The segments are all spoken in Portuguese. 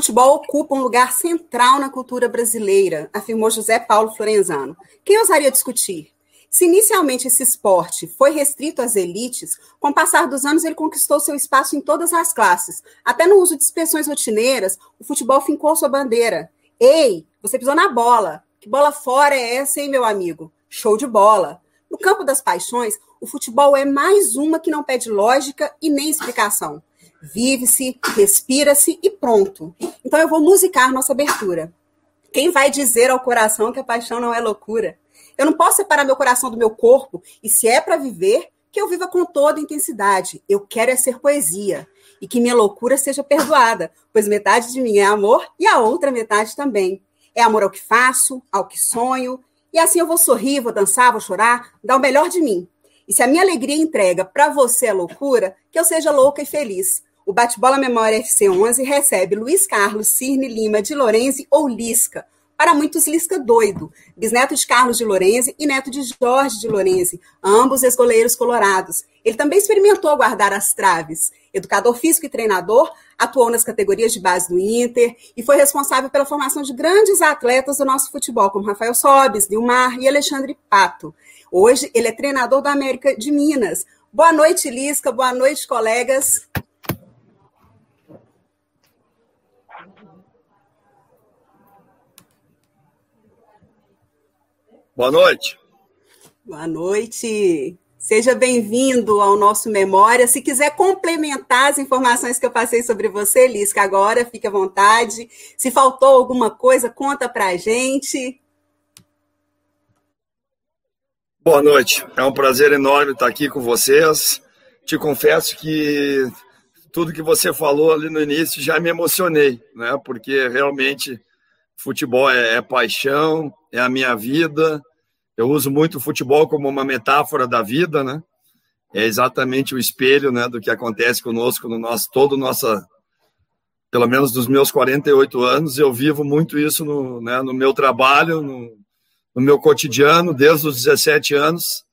O futebol ocupa um lugar central na cultura brasileira, afirmou José Paulo Florenzano. Quem ousaria discutir? Se inicialmente esse esporte foi restrito às elites, com o passar dos anos ele conquistou seu espaço em todas as classes. Até no uso de expressões rotineiras, o futebol fincou sua bandeira. Ei, você pisou na bola. Que bola fora é essa, hein, meu amigo? Show de bola. No campo das paixões, o futebol é mais uma que não pede lógica e nem explicação. Vive-se, respira-se e pronto. Então eu vou musicar nossa abertura. Quem vai dizer ao coração que a paixão não é loucura? Eu não posso separar meu coração do meu corpo, e se é para viver, que eu viva com toda intensidade. Eu quero é ser poesia e que minha loucura seja perdoada, pois metade de mim é amor e a outra metade também. É amor ao que faço, ao que sonho, e assim eu vou sorrir, vou dançar, vou chorar, dar o melhor de mim. E se a minha alegria entrega para você a loucura, que eu seja louca e feliz. O Bate-Bola Memória FC11 recebe Luiz Carlos Cirne Lima de Lorenzi ou Lisca. Para muitos, Lisca doido, bisneto de Carlos de Lorenzi e neto de Jorge de Lorenzi, ambos ex-goleiros colorados. Ele também experimentou guardar as traves. Educador físico e treinador, atuou nas categorias de base do Inter e foi responsável pela formação de grandes atletas do nosso futebol, como Rafael Sobes, Dilmar e Alexandre Pato. Hoje, ele é treinador da América de Minas. Boa noite, Lisca. Boa noite, colegas. Boa noite. Boa noite. Seja bem-vindo ao nosso Memória. Se quiser complementar as informações que eu passei sobre você, Lisca, agora fique à vontade. Se faltou alguma coisa, conta para a gente. Boa noite. É um prazer enorme estar aqui com vocês. Te confesso que tudo que você falou ali no início já me emocionei, né? Porque realmente futebol é, é paixão, é a minha vida eu uso muito o futebol como uma metáfora da vida, né? É exatamente o espelho, né, do que acontece conosco no nosso todo nossa pelo menos dos meus 48 anos, eu vivo muito isso no, né, no meu trabalho, no, no meu cotidiano, desde os 17 anos.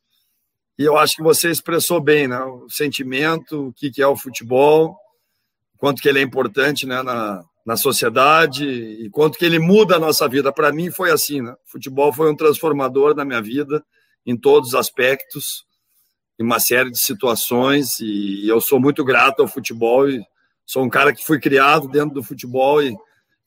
E eu acho que você expressou bem, né, o sentimento, o que, que é o futebol, quanto que ele é importante, né, na, na sociedade e quanto que ele muda a nossa vida. Para mim foi assim, né? O futebol foi um transformador na minha vida em todos os aspectos, em uma série de situações e eu sou muito grato ao futebol e sou um cara que fui criado dentro do futebol e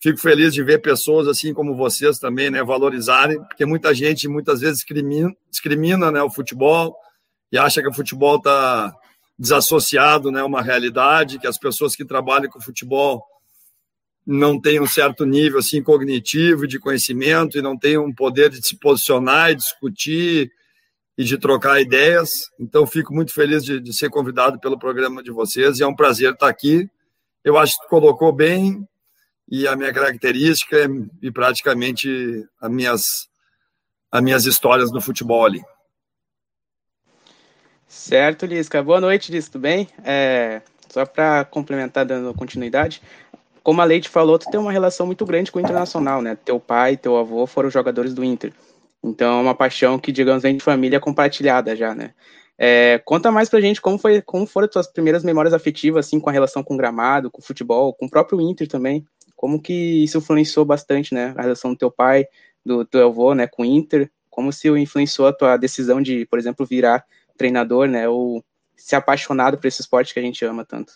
fico feliz de ver pessoas assim como vocês também, né, valorizarem, porque muita gente muitas vezes discrimina, discrimina né, o futebol e acha que o futebol está desassociado, né, uma realidade, que as pessoas que trabalham com futebol não tem um certo nível assim cognitivo de conhecimento e não tem um poder de se posicionar e discutir e de trocar ideias. Então, fico muito feliz de, de, ser convidado pelo programa de vocês e é um prazer estar aqui. Eu acho que colocou bem e a minha característica e praticamente as minhas, as minhas histórias no futebol ali. Certo, Lisca. Boa noite, Lisca. Tudo bem? É, só para complementar, dando continuidade, como a Leite falou, tu tem uma relação muito grande com o Internacional, né? Teu pai, teu avô foram jogadores do Inter. Então é uma paixão que, digamos, vem de família compartilhada já, né? É, conta mais pra gente como, foi, como foram as tuas primeiras memórias afetivas, assim, com a relação com o gramado, com o futebol, com o próprio Inter também. Como que isso influenciou bastante, né? A relação do teu pai, do teu avô, né, com o Inter. Como se influenciou a tua decisão de, por exemplo, virar treinador, né? Ou ser apaixonado por esse esporte que a gente ama tanto.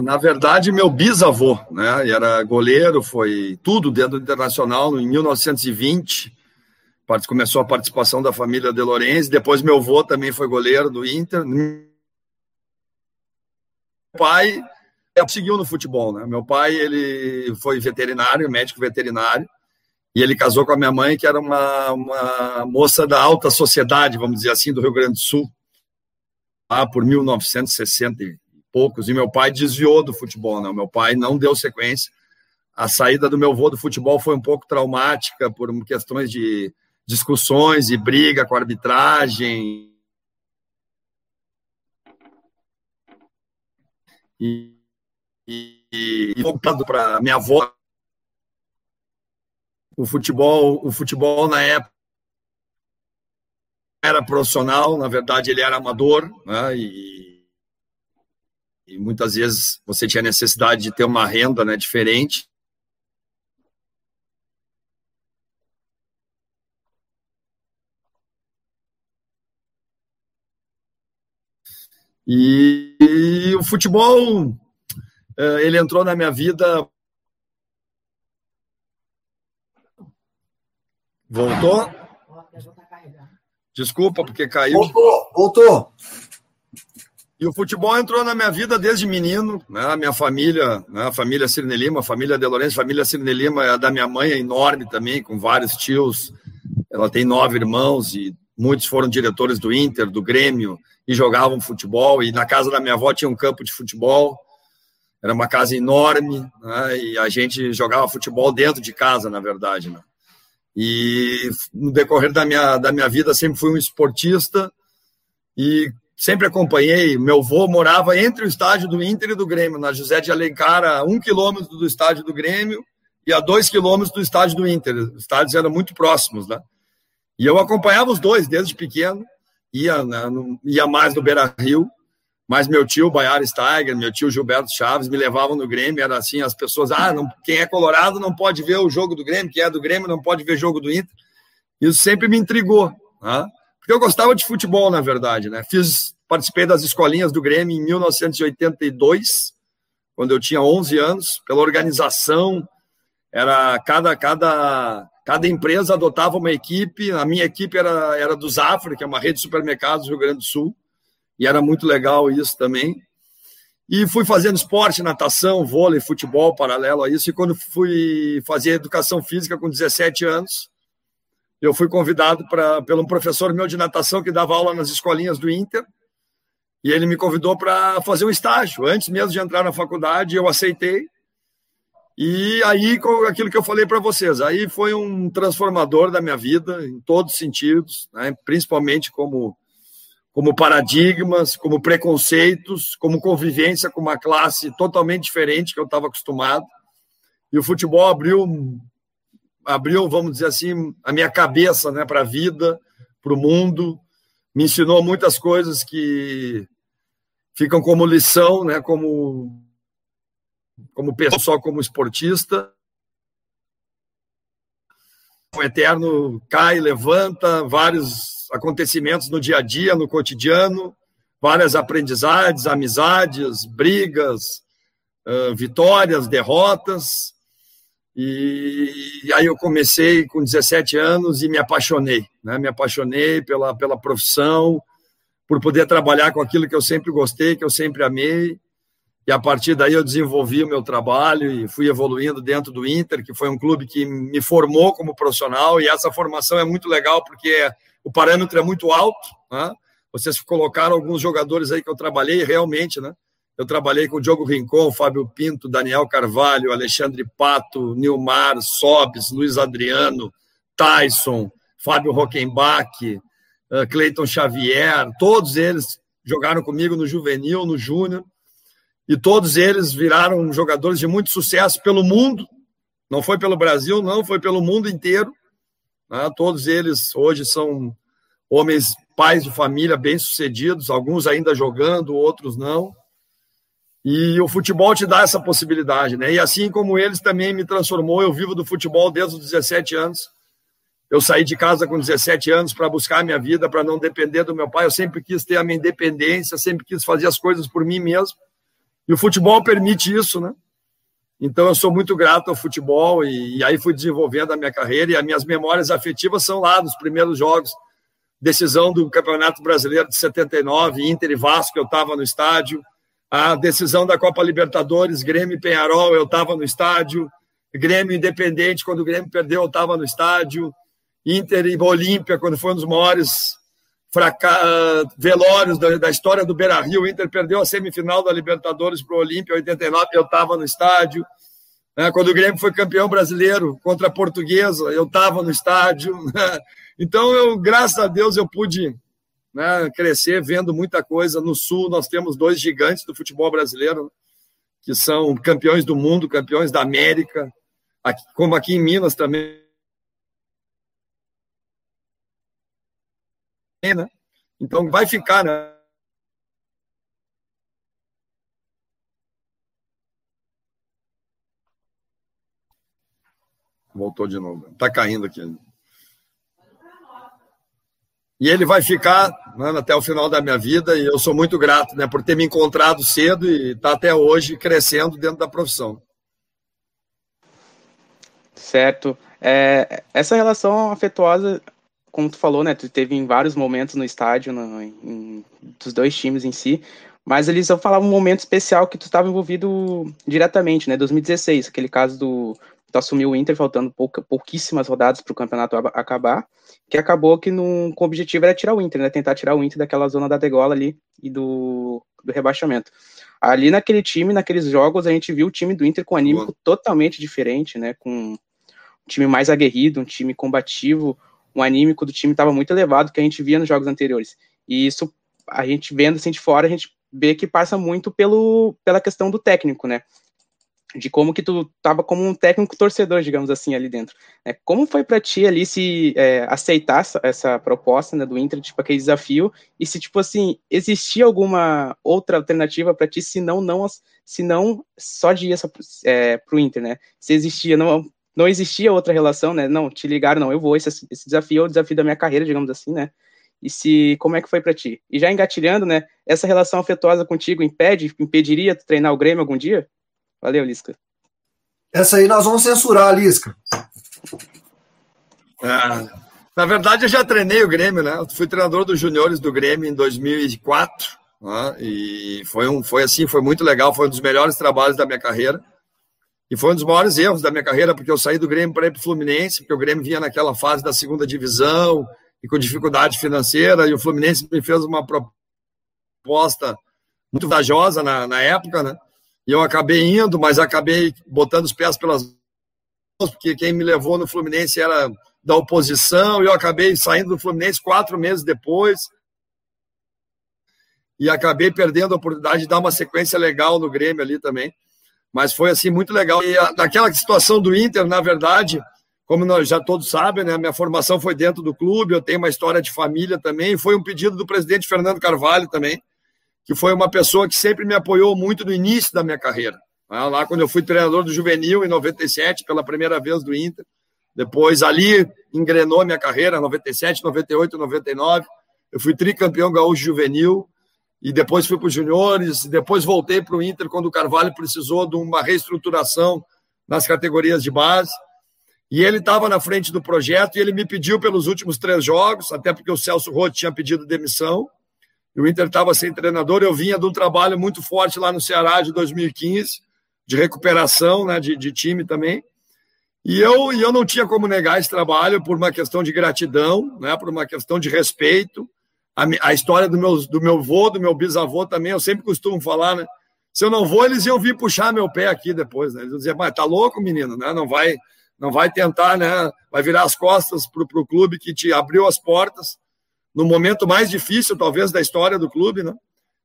Na verdade, meu bisavô, né? Era goleiro, foi tudo dentro do Internacional em 1920. Começou a participação da família De Lorenzi. Depois, meu avô também foi goleiro do Inter. Meu pai seguiu no futebol, né? Meu pai ele foi veterinário, médico veterinário, e ele casou com a minha mãe, que era uma, uma moça da alta sociedade, vamos dizer assim, do Rio Grande do Sul, lá por 1960 poucos, e meu pai desviou do futebol, né? Meu pai não deu sequência. A saída do meu avô do futebol foi um pouco traumática por questões de discussões e briga com a arbitragem. E, e, e voltando para minha avó, o futebol, o futebol na época era profissional, na verdade ele era amador, né? E e muitas vezes você tinha necessidade de ter uma renda né, diferente. E, e, o futebol, eh, ele entrou na minha vida. Voltou? Desculpa, porque caiu. Voltou, voltou. E o futebol entrou na minha vida desde menino, né? A minha família, né? a família Cirne Lima, a família De Lourenço, a família Cirne Lima é da minha mãe, é enorme também, com vários tios. Ela tem nove irmãos e muitos foram diretores do Inter, do Grêmio, e jogavam futebol. E na casa da minha avó tinha um campo de futebol. Era uma casa enorme, né? e a gente jogava futebol dentro de casa, na verdade. Né? E no decorrer da minha, da minha vida sempre fui um esportista e sempre acompanhei. Meu avô morava entre o estádio do Inter e do Grêmio, na José de Alencar, a um quilômetro do estádio do Grêmio e a dois quilômetros do estádio do Inter. Os estádios eram muito próximos, né? E eu acompanhava os dois desde pequeno, ia, né, ia mais no Beira Rio, mas meu tio Baiar Steiger, meu tio Gilberto Chaves me levavam no Grêmio, era assim, as pessoas, ah, não, quem é colorado não pode ver o jogo do Grêmio, quem é do Grêmio não pode ver jogo do Inter. Isso sempre me intrigou, né? Porque eu gostava de futebol, na verdade, né? Fiz, participei das escolinhas do Grêmio em 1982, quando eu tinha 11 anos, pela organização, era cada cada Cada empresa adotava uma equipe. A minha equipe era, era do Zafra, que é uma rede de supermercados do Rio Grande do Sul. E era muito legal isso também. E fui fazendo esporte, natação, vôlei, futebol paralelo a isso. E quando fui fazer educação física com 17 anos, eu fui convidado pra, pelo um professor meu de natação que dava aula nas escolinhas do Inter. E ele me convidou para fazer um estágio. Antes mesmo de entrar na faculdade, eu aceitei. E aí, com aquilo que eu falei para vocês, aí foi um transformador da minha vida, em todos os sentidos, né? principalmente como, como paradigmas, como preconceitos, como convivência com uma classe totalmente diferente que eu estava acostumado. E o futebol abriu, abriu, vamos dizer assim, a minha cabeça né, para a vida, para o mundo, me ensinou muitas coisas que ficam como lição, né, como como pessoa, como esportista. O eterno cai, levanta, vários acontecimentos no dia a dia, no cotidiano, várias aprendizagens, amizades, brigas, vitórias, derrotas. E, aí eu comecei com 17 anos e me apaixonei, né? Me apaixonei pela, pela profissão, por poder trabalhar com aquilo que eu sempre gostei, que eu sempre amei. E a partir daí eu desenvolvi o meu trabalho e fui evoluindo dentro do Inter, que foi um clube que me formou como profissional. E essa formação é muito legal porque o parâmetro é muito alto. Né? Vocês colocaram alguns jogadores aí que eu trabalhei realmente, né? Eu trabalhei com Diogo Rincon, Fábio Pinto, Daniel Carvalho, Alexandre Pato, Nilmar, Sobes, Luiz Adriano, Tyson, Fábio Rockenbach, eh, Cleiton Xavier, todos eles jogaram comigo no juvenil, no júnior e todos eles viraram jogadores de muito sucesso pelo mundo. Não foi pelo Brasil, não, foi pelo mundo inteiro. Né? Todos eles hoje são homens, pais de família bem-sucedidos, alguns ainda jogando, outros não. E o futebol te dá essa possibilidade, né? E assim como eles também me transformou, eu vivo do futebol desde os 17 anos. Eu saí de casa com 17 anos para buscar a minha vida, para não depender do meu pai. Eu sempre quis ter a minha independência, sempre quis fazer as coisas por mim mesmo. E o futebol permite isso, né? Então eu sou muito grato ao futebol e, e, aí fui desenvolvendo a minha carreira e as minhas memórias afetivas são lá dos primeiros jogos, decisão do Campeonato Brasileiro de 79, Inter e Vasco, eu estava no estádio, a decisão da Copa Libertadores, Grêmio e Penharol, eu estava no estádio, Grêmio Independente, quando o Grêmio perdeu, eu estava no estádio, Inter e Olímpia, quando foi um dos maiores fraca... velórios da, da, história do Beira Rio. O Inter perdeu a semifinal da Libertadores para o Olímpia, 89, eu estava no estádio. Né? Quando o Grêmio foi campeão brasileiro contra a Portuguesa, eu estava no estádio. Então, eu, graças a Deus, eu pude né, crescer vendo muita coisa. No Sul, nós temos dois gigantes do futebol brasileiro, que são campeões do mundo, campeões da América, aqui, como aqui em Minas também. Né? Então, vai ficar, né? Voltou de novo. Está caindo aqui. E ele vai ficar né, até o final da minha vida, e eu sou muito grato né, por ter me encontrado cedo e estar tá até hoje crescendo dentro da profissão. Certo. É, essa relação afetuosa, como tu falou, né? Tu teve em vários momentos no estádio, no, em, dos dois times em si, mas eles vão falar um momento especial que tu estava envolvido diretamente, né? 2016, aquele caso do tu assumiu o Inter faltando pouca, pouquíssimas rodadas para o campeonato acabar, que acabou que no, com o objetivo era tirar o Inter, né? Tentar tirar o Inter daquela zona da degola ali e do, do rebaixamento. Ali naquele time, naqueles jogos, a gente viu o time do Inter com um anímico Boa. totalmente diferente, né? Com um time mais aguerrido, um time combativo, um anímico do time estava muito elevado que a gente via nos jogos anteriores. E isso, a gente vendo assim de fora, a gente vê que passa muito pelo, pela questão do técnico, né? De como que tu tava como um técnico torcedor, digamos assim, ali dentro. É, como foi para ti ali se é, aceitar essa, essa, proposta né, do Inter, tipo aquele desafio, e se tipo assim existia alguma outra alternativa para ti, se não não se não só de ir é, pro Inter, né? Se existia não não existia outra relação, né? Não, te ligaram, não, eu vou. Esse, esse desafio é o desafio da minha carreira, digamos assim, né? E se como é que foi para ti? E já engatilhando, né? Essa relação afetuosa contigo impede, impediria tu treinar o Grêmio algum dia? Valeu, Lisca. Essa aí nós vamos censurar, Lisca. Ah, na verdade, eu já treinei o Grêmio, né? Eu fui treinador dos juniores do Grêmio em 2004. Né? E foi, um, foi assim, foi muito legal. Foi um dos melhores trabalhos da minha carreira. E foi um dos maiores erros da minha carreira, porque eu saí do Grêmio para ir para o Fluminense, porque o Grêmio vinha naquela fase da segunda divisão e com dificuldade financeira, e o Fluminense me fez uma proposta muito vantajosa na, na época, né? E eu acabei indo, mas acabei botando os pés pelas mãos, porque quem me levou no Fluminense era da oposição, e eu acabei saindo do Fluminense quatro meses depois. E acabei perdendo a oportunidade de dar uma sequência legal no Grêmio ali também. Mas foi assim muito legal. E naquela situação do Inter, na verdade, como nós já todos sabem, né, minha formação foi dentro do clube, eu tenho uma história de família também, foi um pedido do presidente Fernando Carvalho também que foi uma pessoa que sempre me apoiou muito no início da minha carreira. Né? Lá quando eu fui treinador do juvenil em 97, pela primeira vez do Inter. Depois ali engrenou a minha carreira, 97, 98, 99. Eu fui tricampeão gaúcho juvenil e depois fui para os juniores, depois voltei para o Inter quando o Carvalho precisou de uma reestruturação nas categorias de base. E ele estava na frente do projeto e ele me pediu pelos últimos três jogos, até porque o Celso Roth tinha pedido demissão o Inter estava sem treinador, eu vinha de um trabalho muito forte lá no Ceará de 2015, de recuperação né, de, de time também. E eu, e eu não tinha como negar esse trabalho por uma questão de gratidão, né, por uma questão de respeito. A, a história do meu, do meu avô, do meu bisavô também, eu sempre costumo falar, né? Se eu não vou, eles iam vir puxar meu pé aqui depois, né? Eles iam dizer, mas tá louco, menino, né? Não vai, não vai tentar, né? Vai virar as costas pro, pro clube que te abriu as portas no momento mais difícil, talvez, da história do clube, né?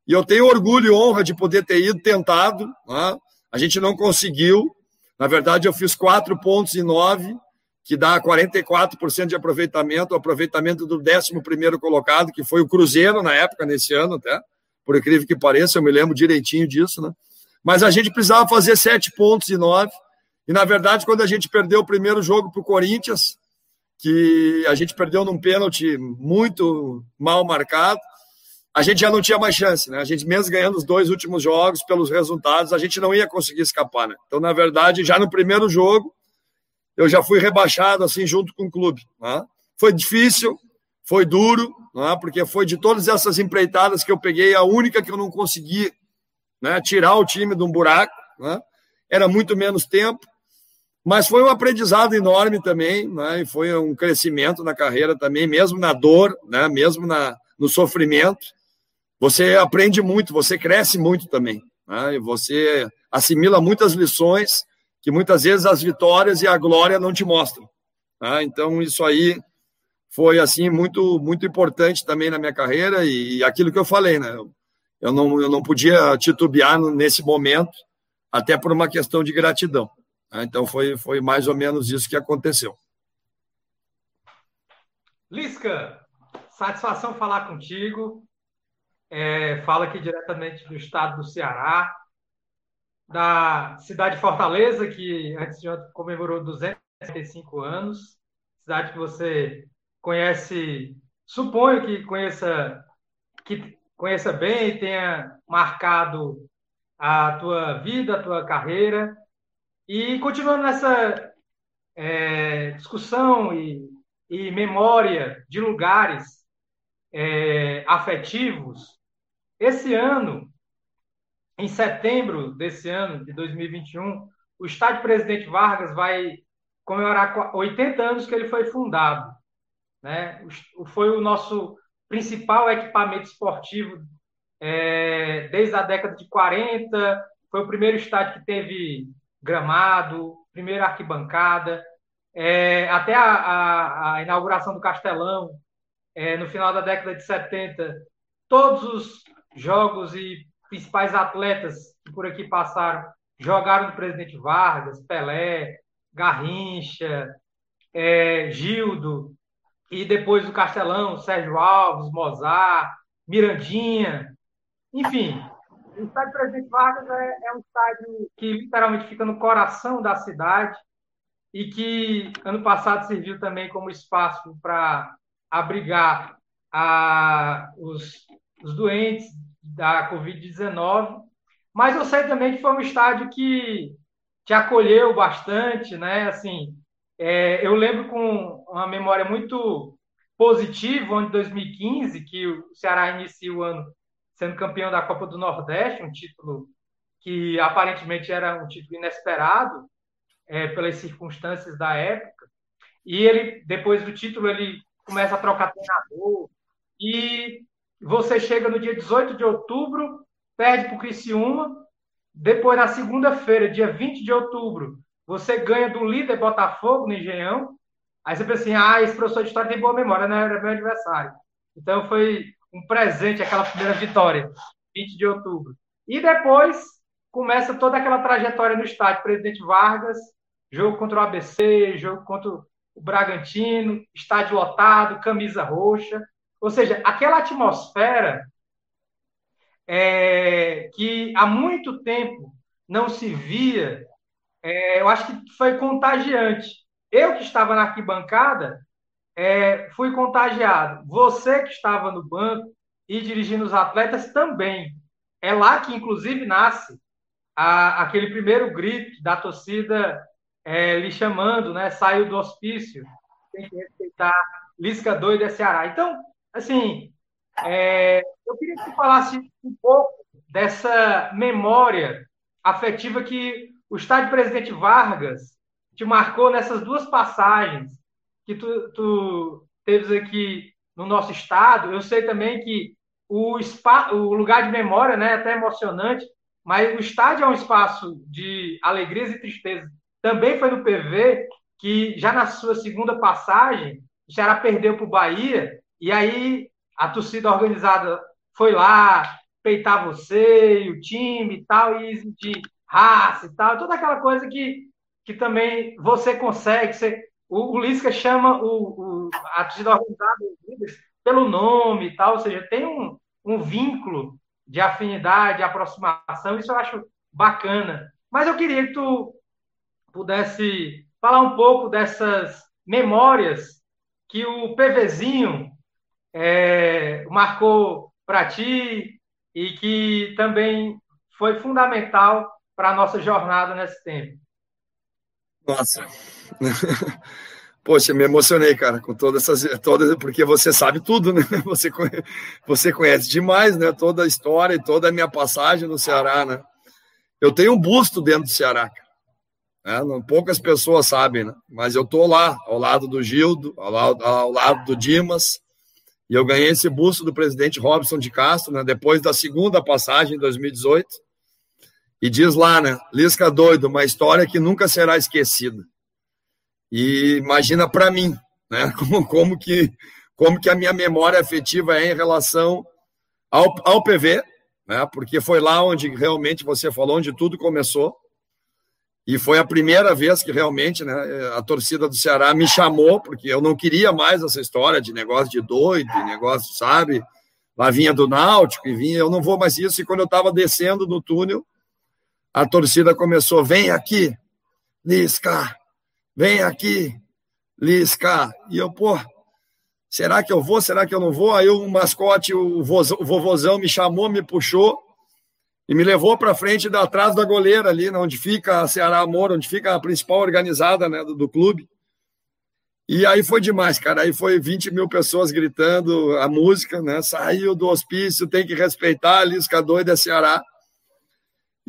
E eu tenho orgulho e honra de poder ter ido tentado. Né? A gente não conseguiu. Na verdade, eu fiz quatro pontos e nove, que dá 44% de aproveitamento, o aproveitamento do 11 colocado, que foi o Cruzeiro na época, nesse ano até. Por incrível que pareça, eu me lembro direitinho disso, né? Mas a gente precisava fazer sete pontos e nove. E, na verdade, quando a gente perdeu o primeiro jogo para o Corinthians, que a gente perdeu num pênalti muito mal marcado, a gente já não tinha mais chance, né? A gente mesmo ganhando os dois últimos jogos pelos resultados, a gente não ia conseguir escapar, né? Então, na verdade, já no primeiro jogo, eu já fui rebaixado assim junto com o clube, né? Foi difícil, foi duro, né? Porque foi de todas essas empreitadas que eu peguei, a única que eu não consegui, né, tirar o time de um buraco, né? Era muito menos tempo mas foi um aprendizado enorme também, né? E foi um crescimento na carreira também, mesmo na dor, né? Mesmo na, no sofrimento, você aprende muito, você cresce muito também, né? E você assimila muitas lições que muitas vezes as vitórias e a glória não te mostram. Né? Então isso aí foi assim muito muito importante também na minha carreira e, aquilo que eu falei, né? Eu não eu não podia titubear nesse momento, até por uma questão de gratidão. Né? Então foi, foi mais ou menos isso que aconteceu. Lisca, satisfação falar contigo. É, fala aqui diretamente do estado do Ceará, da cidade de Fortaleza, que antes de ontem comemorou 200 65 anos, cidade que você conhece, suponho que conheça, que conheça bem e tenha marcado a tua vida, a tua carreira. E continuando nessa é, discussão e, e, memória de lugares é, afetivos, esse ano, em setembro desse ano, de 2021, o Estádio Presidente Vargas vai comemorar 80 anos que ele foi fundado. Né? Foi o nosso principal equipamento esportivo é, desde a década de 40. Foi o primeiro estádio que teve gramado, primeira arquibancada, é, até a, a, a, inauguração do Castelão, é, no final da década de 70. Todos os jogos e principais atletas que por aqui passaram jogaram no Presidente Vargas, Pelé, Garrincha, é, Gildo, e depois do Castelão, Sérgio Alves, Mozart, Mirandinha, enfim. O estádio Presidente Vargas é, é um estádio que literalmente fica no coração da cidade e que ano passado serviu também como espaço para abrigar a, os, os doentes da Covid-19. Mas eu sei também que foi um estádio que te acolheu bastante, né? Assim, é, eu lembro com uma memória muito positiva, ano de 2015, que o Ceará inicia o ano sendo campeão da Copa do Nordeste, um título que aparentemente era um título inesperado é, pelas circunstâncias da época. E ele, depois do título, ele começa a trocar treinador. E você chega no dia 18 de outubro, perde para o Criciúma, depois, na segunda-feira, dia 20 de outubro, você ganha do líder Botafogo no Engenhão. Aí você pensa assim: ah, esse professor de história tem boa memória, não era meu adversário. Então foi um presente aquela primeira vitória, 20 de outubro. E depois começa toda aquela trajetória no estádio Presidente Vargas, jogo contra o ABC, jogo contra o Bragantino, estádio lotado, camisa roxa. Ou seja, aquela atmosfera é, que há muito tempo não se via, é, eu acho que foi contagiante. Eu que estava na arquibancada, é, fui contagiado. Você que estava no banco e dirigindo os atletas também. É lá que, inclusive, nasce a, aquele primeiro grito da torcida é, lhe chamando, né? Saiu do hospício, tem que respeitar Lisca doida é Ceará. Então, assim, é, eu queria que você falasse um pouco dessa memória afetiva que o estádio Presidente Vargas te marcou nessas duas passagens que tu, tu teves aqui no nosso estado. Eu sei também que o, spa, o lugar de memória né, é até emocionante, mas o estádio é um espaço de alegrias e tristezas. Também foi no PV que, já na sua segunda passagem, o Ceará perdeu para o Bahia, e aí a torcida organizada foi lá peitar você e o time e tal, e de raça e tal, toda aquela coisa que, que também você consegue. Você, o, o Lisca chama o, o, a torcida organizada pelo nome e tal, ou seja, tem um, um vínculo de afinidade, de aproximação, isso eu acho bacana. Mas eu queria que tu pudesse falar um pouco dessas memórias que o PVzinho é, marcou para ti e que também foi fundamental para a nossa jornada nesse tempo. Nossa. Poxa, me emocionei, cara, com todas essas, todas, porque você sabe tudo, né? Você conhece, você conhece demais, né? Toda a história e toda a minha passagem no Ceará, né? Eu tenho um busto dentro do Ceará, cara. Né? Poucas pessoas sabem, né? Mas eu tô lá, ao lado do Gildo, ao lado, ao lado do Dimas, e eu ganhei esse busto do presidente Robson de Castro, né, depois da segunda passagem em 2018. E diz lá, né, Lisca doido, uma história que nunca será esquecida. E imagina para mim, né, como, como, que, como que a minha memória afetiva é em relação ao, ao PV, né, porque foi lá onde realmente você falou, onde tudo começou. E foi a primeira vez que realmente né, a torcida do Ceará me chamou, porque eu não queria mais essa história de negócio de doido, de negócio, sabe? Lá vinha do Náutico e vinha, eu não vou mais isso. E quando eu estava descendo no túnel, a torcida começou: vem aqui, Lisca, vem aqui, Lisca. E eu, pô, será que eu vou? Será que eu não vou? Aí o mascote, o, vovozão, me chamou, me puxou e me levou para frente, da, atrás da goleira ali, onde fica a Ceará Amor, onde fica a principal organizada né, do, do clube. E aí foi demais, cara. Aí foi 20 mil pessoas gritando a música, né? Saiu do hospício, tem que respeitar Lisca doida Ceará.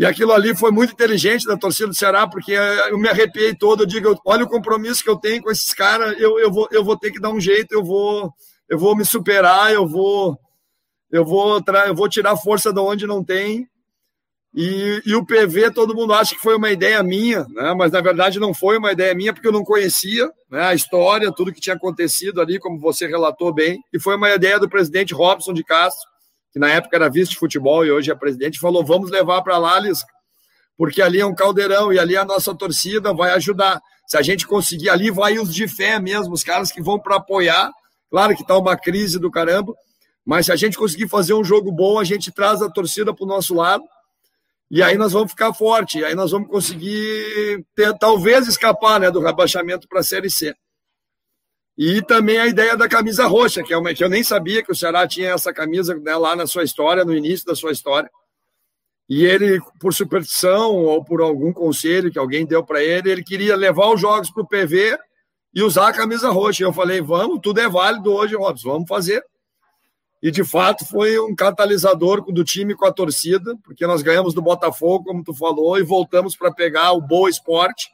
E aquilo ali foi muito inteligente da torcida do Ceará, porque eu me arrepiei todo. Eu digo, olha o compromisso que eu tenho com esses caras, eu, eu, vou, eu vou ter que dar um jeito, eu vou, eu vou me superar, eu vou, eu vou, eu vou tirar força de onde não tem. E, e, o PV, todo mundo acha que foi uma ideia minha, né? mas na verdade não foi uma ideia minha, porque eu não conhecia né, a história, tudo que tinha acontecido ali, como você relatou bem, e foi uma ideia do presidente Robson de Castro, que na época era vice de futebol e hoje é presidente, falou: vamos levar para lá, Lisca, porque ali é um caldeirão e ali a nossa torcida vai ajudar. Se a gente conseguir, ali vai os de fé mesmo, os caras que vão para apoiar. Claro que está uma crise do caramba, mas se a gente conseguir fazer um jogo bom, a gente traz a torcida para o nosso lado e aí nós vamos ficar forte, aí nós vamos conseguir ter, talvez escapar né, do rebaixamento para a Série C. E também a ideia da camisa roxa, que é uma que eu nem sabia que o Ceará tinha essa camisa né, lá na sua história, no início da sua história. E ele, por superstição ou por algum conselho que alguém deu para ele, ele queria levar os jogos para o PV e usar a camisa roxa. E eu falei, vamos, tudo é válido hoje, Robson, vamos fazer e de fato foi um catalisador do time com a torcida, porque nós ganhamos do Botafogo, como tu falou, e voltamos para pegar o Boa Esporte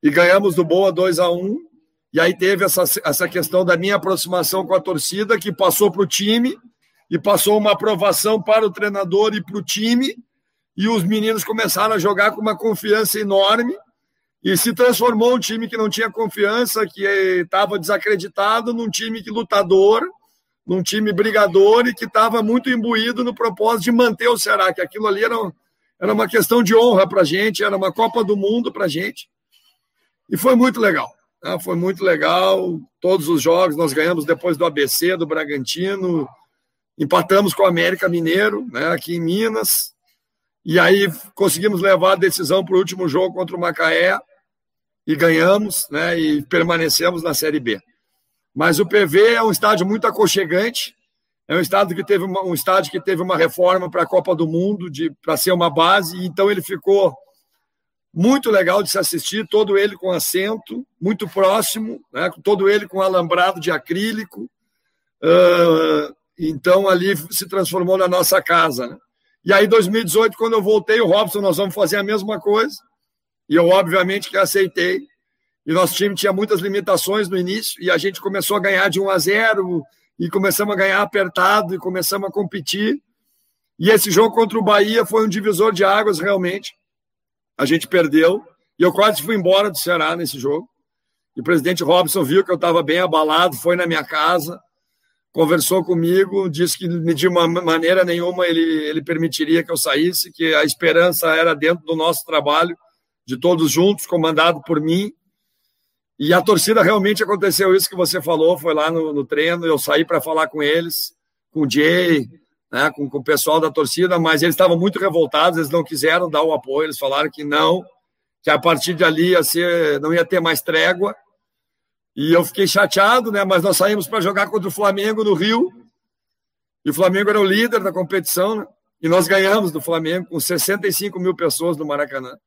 e ganhamos do Boa 2 a 1 E aí teve essa, essa questão da minha aproximação com a torcida, que passou para o time e passou uma aprovação para o treinador e para o time, e os meninos começaram a jogar com uma confiança enorme e se transformou um time que não tinha confiança, que estava desacreditado, num time que lutador num time brigador e que estava muito imbuído no propósito de manter o Ceará, que aquilo ali era, era uma questão de honra para a gente, era uma Copa do Mundo para a gente. E foi muito legal. Né? Foi muito legal. Todos os jogos nós ganhamos depois do ABC, do Bragantino, empatamos com o América Mineiro, né, aqui em Minas. E aí conseguimos levar a decisão para o último jogo contra o Macaé e ganhamos, né, e permanecemos na Série B. Mas o PV é um estádio muito aconchegante. É um estádio que teve uma, um estádio que teve uma reforma para a Copa do Mundo, para ser uma base, então ele ficou muito legal de se assistir, todo ele com assento, muito próximo, né? todo ele com alambrado de acrílico. Uh, então ali se transformou na nossa casa. Né? E aí, 2018, quando eu voltei, o Robson, nós vamos fazer a mesma coisa. E eu, obviamente, que aceitei. E nosso time tinha muitas limitações no início, e a gente começou a ganhar de 1 a 0 e começamos a ganhar apertado e começamos a competir. E esse jogo contra o Bahia foi um divisor de águas, realmente. A gente perdeu, e eu quase fui embora do Ceará nesse jogo. E o presidente Robson viu que eu estava bem abalado, foi na minha casa, conversou comigo, disse que de uma maneira nenhuma ele, ele permitiria que eu saísse, que a esperança era dentro do nosso trabalho, de todos juntos, comandado por mim, e a torcida realmente aconteceu isso que você falou, foi lá no, no treino, eu saí para falar com eles, com o Jay, né, com, com, o pessoal da torcida, mas eles estavam muito revoltados, eles não quiseram dar o apoio, eles falaram que não, que a partir de ali ia ser, não ia ter mais trégua. E eu fiquei chateado, né, mas nós saímos para jogar contra o Flamengo no Rio, e o Flamengo era o líder da competição, né, e nós ganhamos do Flamengo com 65 mil pessoas no Maracanã.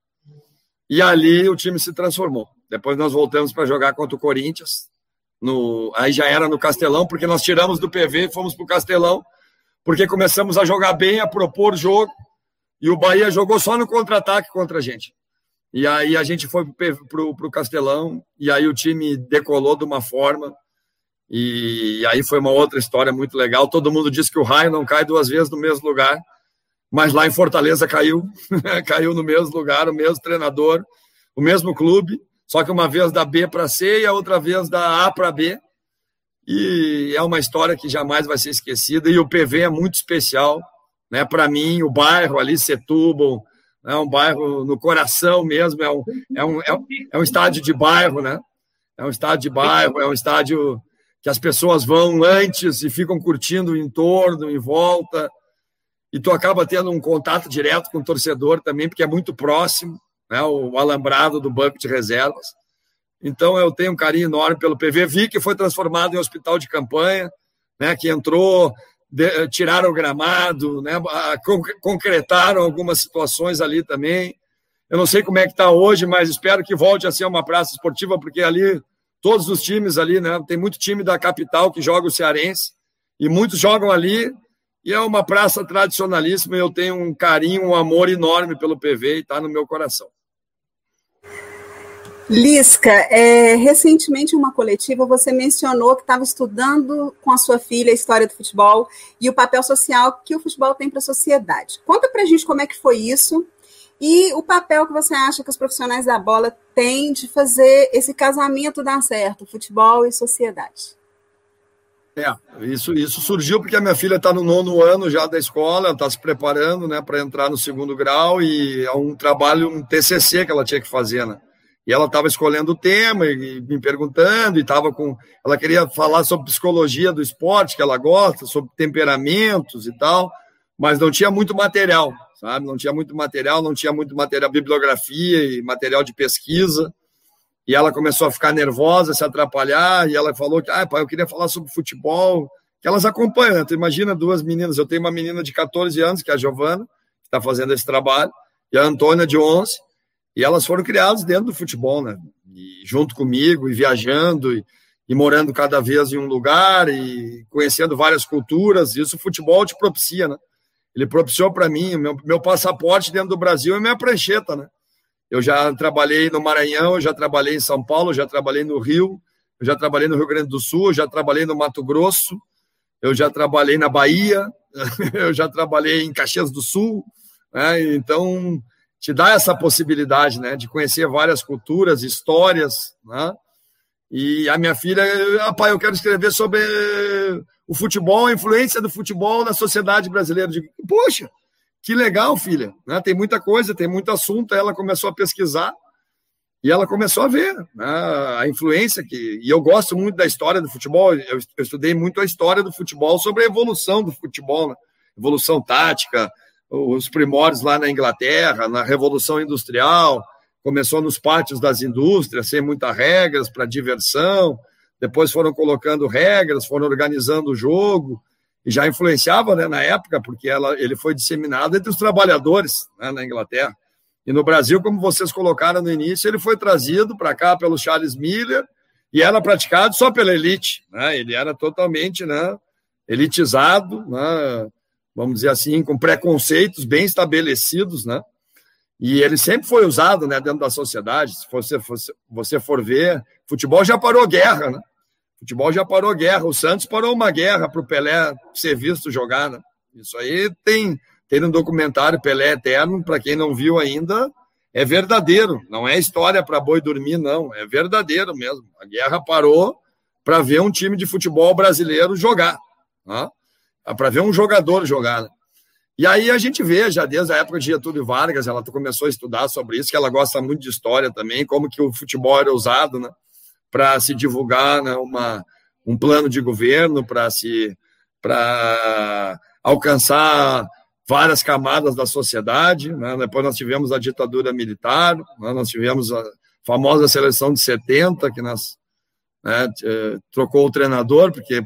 E ali o time se transformou. Depois nós voltamos para jogar contra o Corinthians. No, aí já era no Castelão, porque nós tiramos do PV e fomos para o Castelão, porque começamos a jogar bem, a propor jogo, e o Bahia jogou só no contra-ataque contra a gente. E aí a gente foi para o Castelão, e aí o time decolou de uma forma, e aí foi uma outra história muito legal. Todo mundo diz que o raio não cai duas vezes no mesmo lugar, mas lá em Fortaleza caiu, caiu no mesmo lugar, o mesmo treinador, o mesmo clube, só que uma vez da B para C e a outra vez da A para B. E é uma história que jamais vai ser esquecida. E o PV é muito especial, né? Para mim, o bairro ali, Setúbal, é um bairro no coração mesmo, é um, é, um, é, um, é um estádio de bairro, né? É um estádio de bairro, é um estádio que as pessoas vão antes e ficam curtindo o entorno, em volta, e tu acaba tendo um contato direto com o torcedor também, porque é muito próximo né, o alambrado do banco de reservas. Então eu tenho um carinho enorme pelo PV. Vi que foi transformado em hospital de campanha, né, que entrou, de, tiraram o gramado, né, concretaram algumas situações ali também. Eu não sei como é que está hoje, mas espero que volte a ser uma praça esportiva, porque ali todos os times ali, né, tem muito time da capital que joga o cearense e muitos jogam ali. E é uma praça tradicionalíssima. E eu tenho um carinho, um amor enorme pelo PV e está no meu coração. Lisca, é, recentemente em uma coletiva você mencionou que estava estudando com a sua filha a história do futebol e o papel social que o futebol tem para a sociedade. Conta para a gente como é que foi isso e o papel que você acha que os profissionais da bola têm de fazer esse casamento dar certo, futebol e sociedade. É, isso, isso surgiu porque a minha filha está no nono ano já da escola, está se preparando né, para entrar no segundo grau e é um trabalho, um TCC que ela tinha que fazer, né? E ela estava escolhendo o tema e, me perguntando, e estava com. Ela queria falar sobre psicologia do esporte, que ela gosta, sobre temperamentos e tal, mas não tinha muito material, sabe? Não tinha muito material, não tinha muito material, bibliografia e material de pesquisa. E ela começou a ficar nervosa, se atrapalhar, e ela falou que, ah, pai, eu queria falar sobre futebol, que elas acompanham. Né? Tu imagina duas meninas, eu tenho uma menina de 14 anos, que é a Giovana, que está fazendo esse trabalho, e a Antônia, de 11, e elas foram criadas dentro do futebol, né? E junto comigo, e viajando, e, e morando cada vez em um lugar, e conhecendo várias culturas. Isso o futebol te propicia, né? Ele propiciou para mim, meu, meu passaporte dentro do Brasil é minha prancheta, né? Eu já trabalhei no Maranhão, eu já trabalhei em São Paulo, eu já trabalhei no Rio, eu já trabalhei no Rio Grande do Sul, eu já trabalhei no Mato Grosso, eu já trabalhei na Bahia, eu já trabalhei em Caxias do Sul, né? Então, te dá essa possibilidade, né, de conhecer várias culturas, histórias, né? E a minha filha, ah, pai, eu quero escrever sobre o futebol, a influência do futebol na sociedade brasileira. Eu digo, poxa, que legal, filha, né? Tem muita coisa, tem muito assunto. Ela começou a pesquisar e ela começou a ver né, a influência que. E eu gosto muito da história do futebol. Eu, estudei muito a história do futebol sobre a evolução do futebol, né? evolução tática, os primórdios lá na Inglaterra, na Revolução Industrial, começou nos pátios das indústrias, sem muitas regras para diversão, depois foram colocando regras, foram organizando o jogo, e já influenciava né, na época, porque ela, ele foi disseminado entre os trabalhadores né, na Inglaterra. E no Brasil, como vocês colocaram no início, ele foi trazido para cá pelo Charles Miller e era praticado só pela elite. Né? Ele era totalmente né, elitizado, né? Vamos dizer assim, com preconceitos bem estabelecidos, né? E ele sempre foi usado né, dentro da sociedade. Se você, você, você for ver, futebol já parou guerra, né? Futebol já parou guerra. O Santos parou uma guerra para o Pelé ser visto jogar, né? Isso aí tem, tem um documentário Pelé Eterno, para quem não viu ainda, é verdadeiro. Não é história para boi dormir, não. É verdadeiro mesmo. A guerra parou para ver um time de futebol brasileiro jogar. Né? Para ver um jogador jogar. Né? E aí a gente vê, já desde a época de Getúlio Vargas, ela começou a estudar sobre isso, que ela gosta muito de história também, como que o futebol era usado né, para se divulgar né, uma, um plano de governo, para se para alcançar várias camadas da sociedade. Né? Depois nós tivemos a ditadura militar, né? nós tivemos a famosa seleção de 70, que nós né, trocou o treinador, porque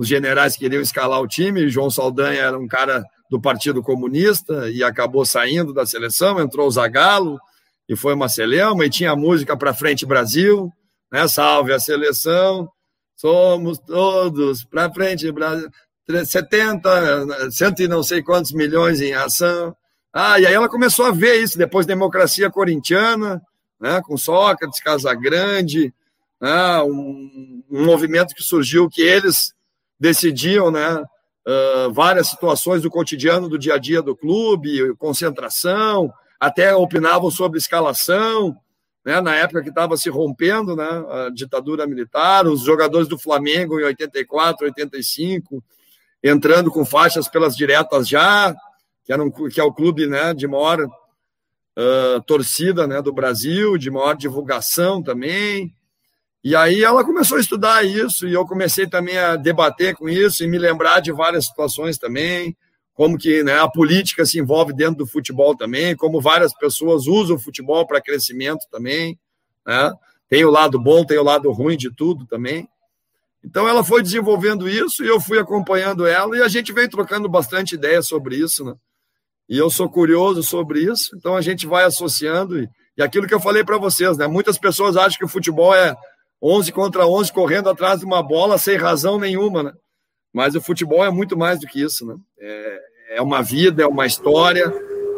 os generais queriam escalar o time, João Saldanha era um cara do Partido Comunista e acabou saindo da seleção, entrou o Zagallo e foi uma celeuma e tinha música para frente Brasil, né? Salve a seleção, somos todos para frente Brasil. 70, cento e não sei quantos milhões em ação. Ah, e aí ela começou a ver isso, depois democracia corintiana, né, com Sócrates, Casagrande, né, um, um movimento que surgiu que eles decidiam né, uh, várias situações do cotidiano do dia a dia do clube, concentração, até opinavam sobre escalação, né, na época que estava se rompendo né, a ditadura militar, os jogadores do Flamengo em 84, 85, entrando com faixas pelas diretas já, que, era um, que é o clube né, de maior uh, torcida né, do Brasil, de maior divulgação também. E aí ela começou a estudar isso e eu comecei também a debater com isso e me lembrar de várias situações também, como que né, a política se envolve dentro do futebol também, como várias pessoas usam o futebol para crescimento também, né? tem o lado bom, tem o lado ruim de tudo também. Então ela foi desenvolvendo isso e eu fui acompanhando ela e a gente vem trocando bastante ideias sobre isso, né? E eu sou curioso sobre isso, então a gente vai associando e, e aquilo que eu falei para vocês, né? Muitas pessoas acham que o futebol é 11 contra 11 correndo atrás de uma bola sem razão nenhuma, né? Mas o futebol é muito mais do que isso, né? É, é uma vida, é uma história,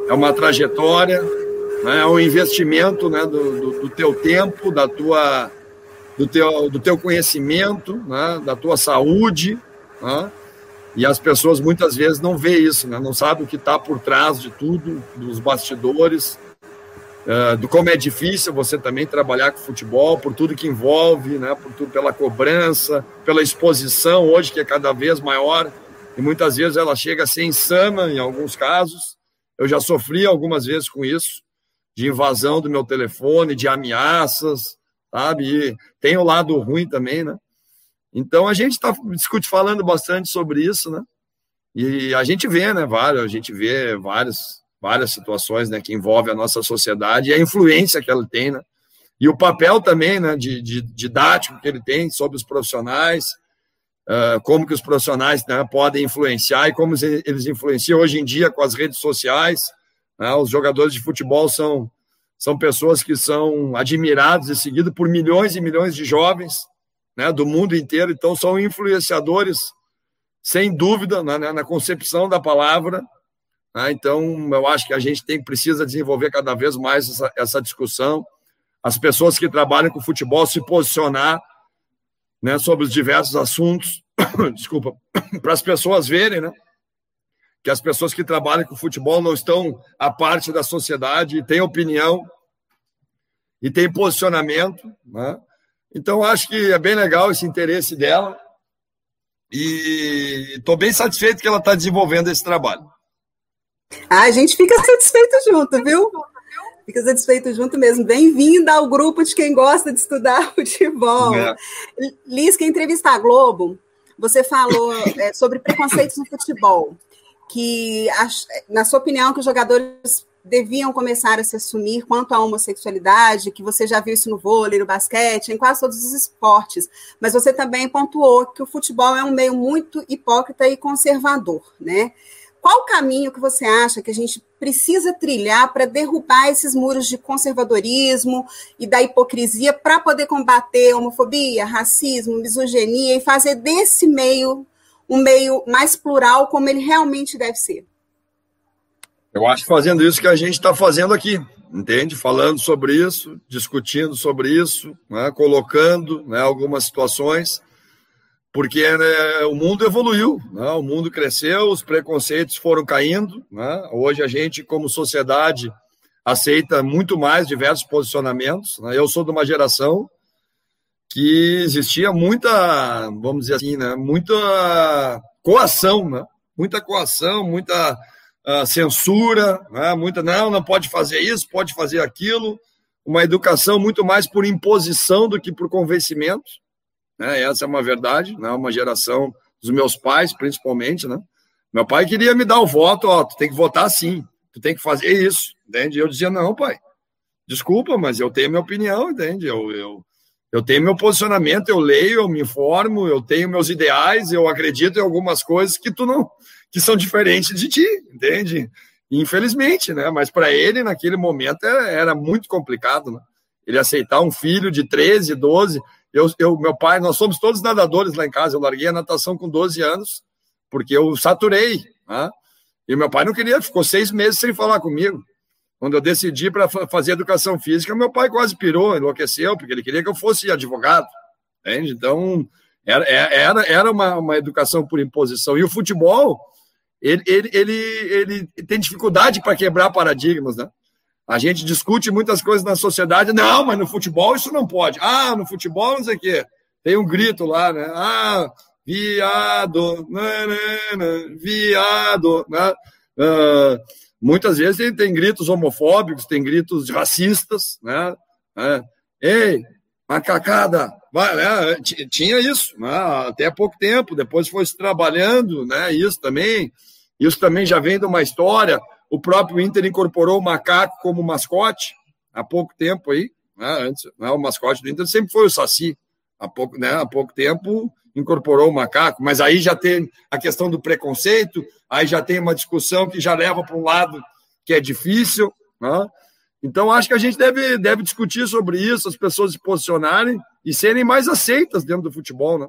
é uma trajetória, né? é um investimento né? do, do, do teu tempo, da tua do teu, do teu conhecimento, né, da tua saúde, né, e as pessoas muitas vezes não vê isso, né, não sabem o que está por trás de tudo, dos bastidores, uh, do como é difícil você também trabalhar com futebol, por tudo que envolve, né, por tudo, pela cobrança, pela exposição hoje que é cada vez maior, e muitas vezes ela chega a ser insana em alguns casos. Eu já sofri algumas vezes com isso, de invasão do meu telefone, de ameaças, sabe? E tem o lado ruim também, né? Então a gente está discute falando bastante sobre isso, né? E a gente vê, né, várias, a gente vê várias várias situações, né, que envolvem a nossa sociedade e a influência que ela tem, né? E o papel também, né, de, de didático que ele tem sobre os profissionais, uh, como que os profissionais né, podem influenciar e como eles influenciam hoje em dia com as redes sociais. Né? Os jogadores de futebol são são pessoas que são admiradas e seguidas por milhões e milhões de jovens né, do mundo inteiro, então são influenciadores, sem dúvida, na, na concepção da palavra. Né, então, eu acho que a gente tem precisa desenvolver cada vez mais essa, essa discussão. As pessoas que trabalham com futebol se posicionar né, sobre os diversos assuntos, desculpa, para as pessoas verem, né? que as pessoas que trabalham com futebol não estão à parte da sociedade, têm opinião e têm posicionamento. Né? Então, acho que é bem legal esse interesse dela e estou bem satisfeito que ela está desenvolvendo esse trabalho. Ah, a gente fica satisfeito junto, viu? Fica satisfeito junto mesmo. Bem-vinda ao grupo de quem gosta de estudar futebol. É. Liz, que entrevista a Globo, você falou é, sobre preconceitos no futebol que, na sua opinião, que os jogadores deviam começar a se assumir quanto à homossexualidade, que você já viu isso no vôlei, no basquete, em quase todos os esportes, mas você também pontuou que o futebol é um meio muito hipócrita e conservador, né? Qual o caminho que você acha que a gente precisa trilhar para derrubar esses muros de conservadorismo e da hipocrisia para poder combater homofobia, racismo, misoginia e fazer desse meio um meio mais plural como ele realmente deve ser. Eu acho que fazendo isso que a gente está fazendo aqui, entende? Falando sobre isso, discutindo sobre isso, né? colocando né, algumas situações, porque né, o mundo evoluiu, né? o mundo cresceu, os preconceitos foram caindo. Né? Hoje a gente, como sociedade, aceita muito mais diversos posicionamentos. Né? Eu sou de uma geração que existia muita, vamos dizer assim, né, muita coação, né? muita coação, muita uh, censura, né? muita, não, não pode fazer isso, pode fazer aquilo, uma educação muito mais por imposição do que por convencimento, né? essa é uma verdade, né? uma geração dos meus pais, principalmente, né? Meu pai queria me dar o voto, ó, tu tem que votar sim, tu tem que fazer isso, entende? Eu dizia, não, pai, desculpa, mas eu tenho minha opinião, entende? Eu, eu, eu tenho meu posicionamento, eu leio, eu me informo, eu tenho meus ideais, eu acredito em algumas coisas que tu não que são diferentes de ti, entende? Infelizmente, né? Mas para ele naquele momento era, era, muito complicado, né? Ele aceitar um filho de 13, 12, eu, eu, meu pai, nós somos todos nadadores lá em casa, eu larguei a natação com 12 anos, porque eu saturei, né? E meu pai não queria, ficou seis meses sem falar comigo. Quando eu decidi para fazer educação física, meu pai quase pirou, enlouqueceu, porque ele queria que eu fosse advogado. Entende? Então, era, é, era, era uma, uma educação por imposição. E o futebol, ele, ele, ele, ele tem dificuldade para quebrar paradigmas, né? A gente discute muitas coisas na sociedade. Não, mas no futebol isso não pode. Ah, no futebol não sei o quê. Tem um grito lá, né? Ah, viado, nanana, viado, né? Uh, Muitas vezes tem, tem gritos homofóbicos, tem gritos racistas, né? É. Ei, macacada! Vai, né? Tinha isso né? até pouco tempo, depois foi se trabalhando, né? Isso também. Isso também já vem de uma história. O próprio Inter incorporou o macaco como mascote há pouco tempo aí. Né? Antes, né? O mascote do Inter sempre foi o Saci. Há pouco, né? há pouco tempo incorporou o macaco, mas aí já tem a questão do preconceito, aí já tem uma discussão que já leva para um lado que é difícil. Né? Então, acho que a gente deve, deve discutir sobre isso, as pessoas se posicionarem e serem mais aceitas dentro do futebol. Né?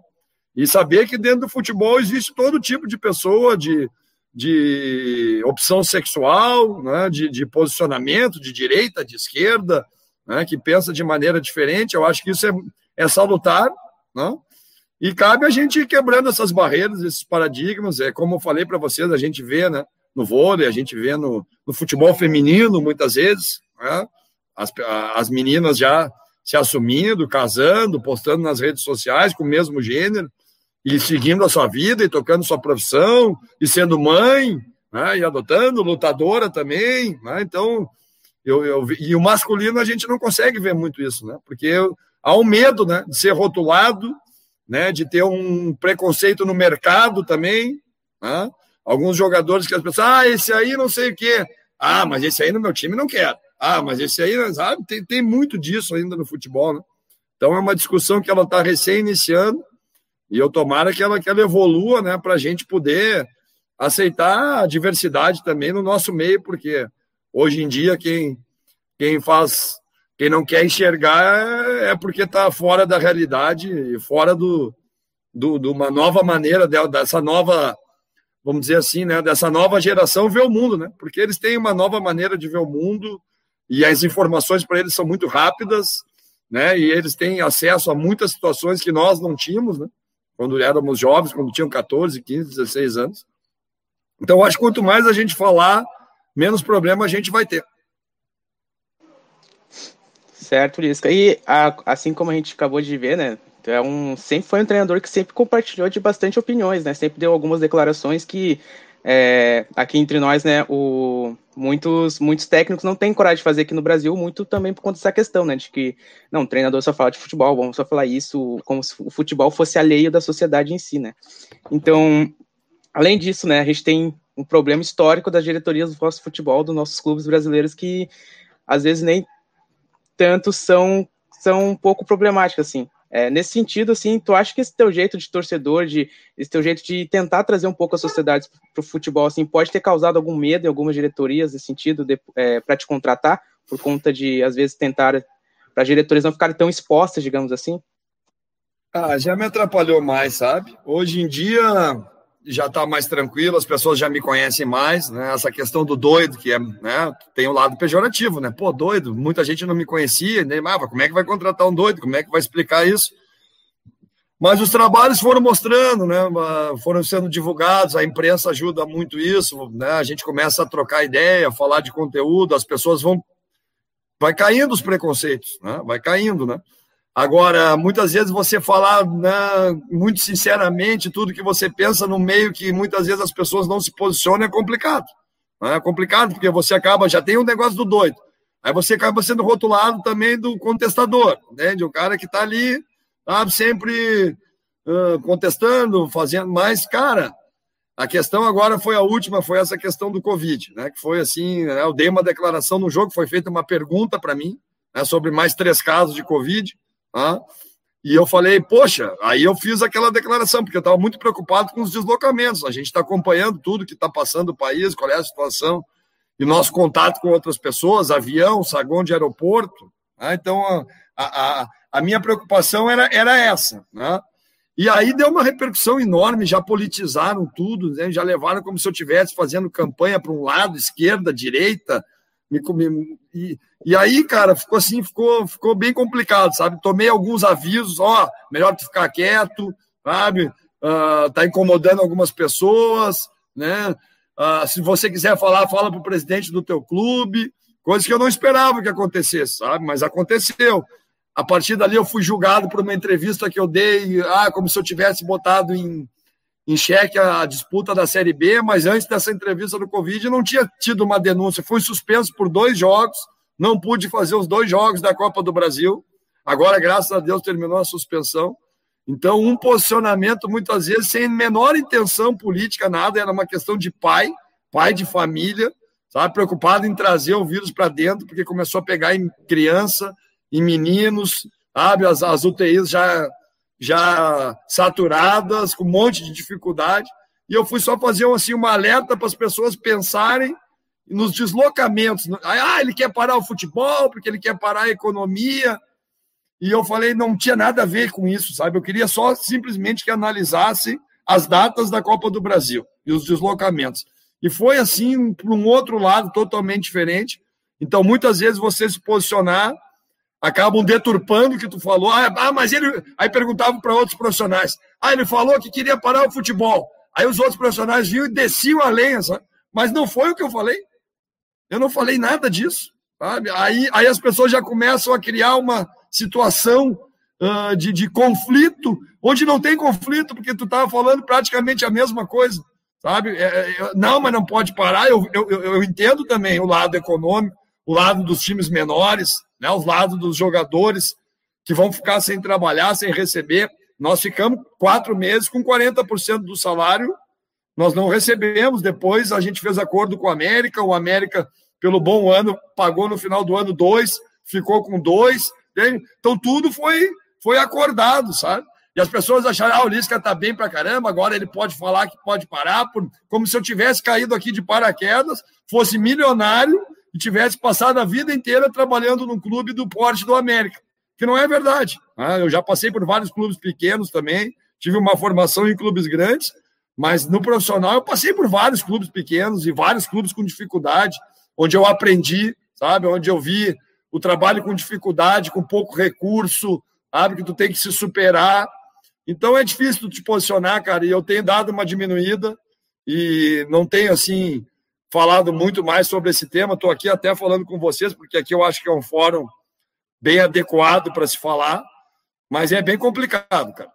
E saber que dentro do futebol existe todo tipo de pessoa, de, de opção sexual, né? de, de posicionamento, de direita, de esquerda, né? que pensa de maneira diferente. Eu acho que isso é, é salutar. Né? E cabe a gente ir quebrando essas barreiras, esses paradigmas. É como eu falei para vocês, a gente vê né, no vôlei, a gente vê no, no futebol feminino muitas vezes, né, as, as meninas já se assumindo, casando, postando nas redes sociais com o mesmo gênero e seguindo a sua vida e tocando sua profissão e sendo mãe né, e adotando, lutadora também. Né, então, eu, eu, e o masculino a gente não consegue ver muito isso, né, porque há um medo né, de ser rotulado né, de ter um preconceito no mercado também. Né? Alguns jogadores que as pessoas, ah, esse aí não sei o quê. Ah, mas esse aí no meu time não quero. Ah, mas esse aí, sabe, tem, tem muito disso ainda no futebol, né? Então é uma discussão que ela está recém iniciando e eu tomara que ela, que ela evolua, né, para a gente poder aceitar a diversidade também no nosso meio, porque hoje em dia quem, quem faz quem não quer enxergar é porque está fora da realidade e fora do, do, de uma nova maneira dessa nova, vamos dizer assim, né, dessa nova geração ver o mundo, né? Porque eles têm uma nova maneira de ver o mundo e as informações para eles são muito rápidas, né? E eles têm acesso a muitas situações que nós não tínhamos, né? Quando éramos jovens, quando tinham 14, 15, 16 anos. Então, acho que quanto mais a gente falar, menos problema a gente vai ter. Certo, Lisca. E assim como a gente acabou de ver, né? É um, sempre foi um treinador que sempre compartilhou de bastante opiniões, né? Sempre deu algumas declarações que é, aqui entre nós, né? O, muitos, muitos técnicos não têm coragem de fazer aqui no Brasil, muito também por conta dessa questão, né? De que não, o treinador só fala de futebol, vamos só falar isso, como se o futebol fosse alheio da sociedade em si, né? Então, além disso, né? A gente tem um problema histórico das diretorias do nosso futebol, dos nossos clubes brasileiros que às vezes nem tanto são, são um pouco problemáticas, assim. É, nesse sentido, assim, tu acha que esse teu jeito de torcedor, de, esse teu jeito de tentar trazer um pouco a sociedade para o futebol, assim, pode ter causado algum medo em algumas diretorias nesse sentido, é, para te contratar, por conta de, às vezes, tentar para as diretorias não ficarem tão expostas, digamos assim? Ah, já me atrapalhou mais, sabe? Hoje em dia, já está mais tranquilo, as pessoas já me conhecem mais, né? Essa questão do doido, que é, né? Tem o um lado pejorativo, né? Pô, doido, muita gente não me conhecia, nem ah, como é que vai contratar um doido? Como é que vai explicar isso? Mas os trabalhos foram mostrando, né? Foram sendo divulgados, a imprensa ajuda muito isso, né? A gente começa a trocar ideia, falar de conteúdo, as pessoas vão vai caindo os preconceitos, né? Vai caindo, né? Agora, muitas vezes você falar né, muito sinceramente tudo que você pensa no meio que muitas vezes as pessoas não se posicionam é complicado. Né? É complicado porque você acaba, já tem um negócio do doido. Aí você acaba sendo rotulado também do contestador, entende? O cara que está ali, sabe, sempre uh, contestando, fazendo. Mas, cara, a questão agora foi a última, foi essa questão do Covid, né? Que foi assim, né, eu dei uma declaração no jogo, foi feita uma pergunta para mim né, sobre mais três casos de Covid. Tá? E eu falei, poxa, aí eu fiz aquela declaração, porque eu estava muito preocupado com os deslocamentos. A gente está acompanhando tudo que está passando no país, qual é a situação, e nosso contato com outras pessoas, avião, saguão de aeroporto. Né? Então, a, a, a, minha preocupação era, era essa. Né? E aí deu uma repercussão enorme, já politizaram tudo, né? já levaram como se eu estivesse fazendo campanha para um lado, esquerda, direita, me, me, e, e aí, cara, ficou assim, ficou, ficou bem complicado, sabe? Tomei alguns avisos, ó, melhor tu ficar quieto, sabe? Uh, tá incomodando algumas pessoas, né? Uh, se você quiser falar, fala para o presidente do teu clube, coisa que eu não esperava que acontecesse, sabe? Mas aconteceu. A partir dali eu fui julgado por uma entrevista que eu dei, ah, como se eu tivesse botado em, em xeque a disputa da Série B, mas antes dessa entrevista do Covid não tinha tido uma denúncia. Fui suspenso por dois jogos, não pude fazer os dois jogos da Copa do Brasil. Agora, graças a Deus, terminou a suspensão. Então, um posicionamento, muitas vezes, sem menor intenção política, nada, era uma questão de pai, pai de família, sabe, preocupado em trazer o vírus para dentro, porque começou a pegar em criança, em meninos, sabe? As, as UTIs já, já saturadas, com um monte de dificuldade. E eu fui só fazer assim, uma alerta para as pessoas pensarem nos deslocamentos. Ah, ele quer parar o futebol porque ele quer parar a economia. E eu falei, não tinha nada a ver com isso, sabe? Eu queria só simplesmente que analisasse as datas da Copa do Brasil e os deslocamentos. E foi assim para um outro lado totalmente diferente. Então, muitas vezes você se posicionar acabam deturpando o que tu falou. Ah, ah mas ele. Aí perguntavam para outros profissionais. Ah, ele falou que queria parar o futebol. Aí os outros profissionais vinham e desciam a lenha, sabe? Mas não foi o que eu falei. Eu não falei nada disso. Sabe? Aí, aí as pessoas já começam a criar uma situação uh, de, de conflito, onde não tem conflito, porque tu estava falando praticamente a mesma coisa. Sabe? É, é, não, mas não pode parar. Eu, eu, eu entendo também o lado econômico, o lado dos times menores, né, os lados dos jogadores que vão ficar sem trabalhar, sem receber. Nós ficamos quatro meses com 40% do salário, nós não recebemos. Depois a gente fez acordo com o América, o América, pelo bom ano, pagou no final do ano dois, ficou com dois. Então tudo foi, foi acordado, sabe? E as pessoas acharam, ah, o Lisca tá bem pra caramba, agora ele pode falar que pode parar, por... como se eu tivesse caído aqui de paraquedas, fosse milionário e tivesse passado a vida inteira trabalhando num clube do porte do América, que não é verdade. Né? Eu já passei por vários clubes pequenos também, tive uma formação em clubes grandes, mas no profissional eu passei por vários clubes pequenos e vários clubes com dificuldade, onde eu aprendi, sabe, onde eu vi o trabalho com dificuldade, com pouco recurso, sabe, que tu tem que se superar. Então é difícil tu te posicionar, cara, e eu tenho dado uma diminuída e não tenho assim falado muito mais sobre esse tema. Estou aqui até falando com vocês, porque aqui eu acho que é um fórum bem adequado para se falar, mas é bem complicado, cara.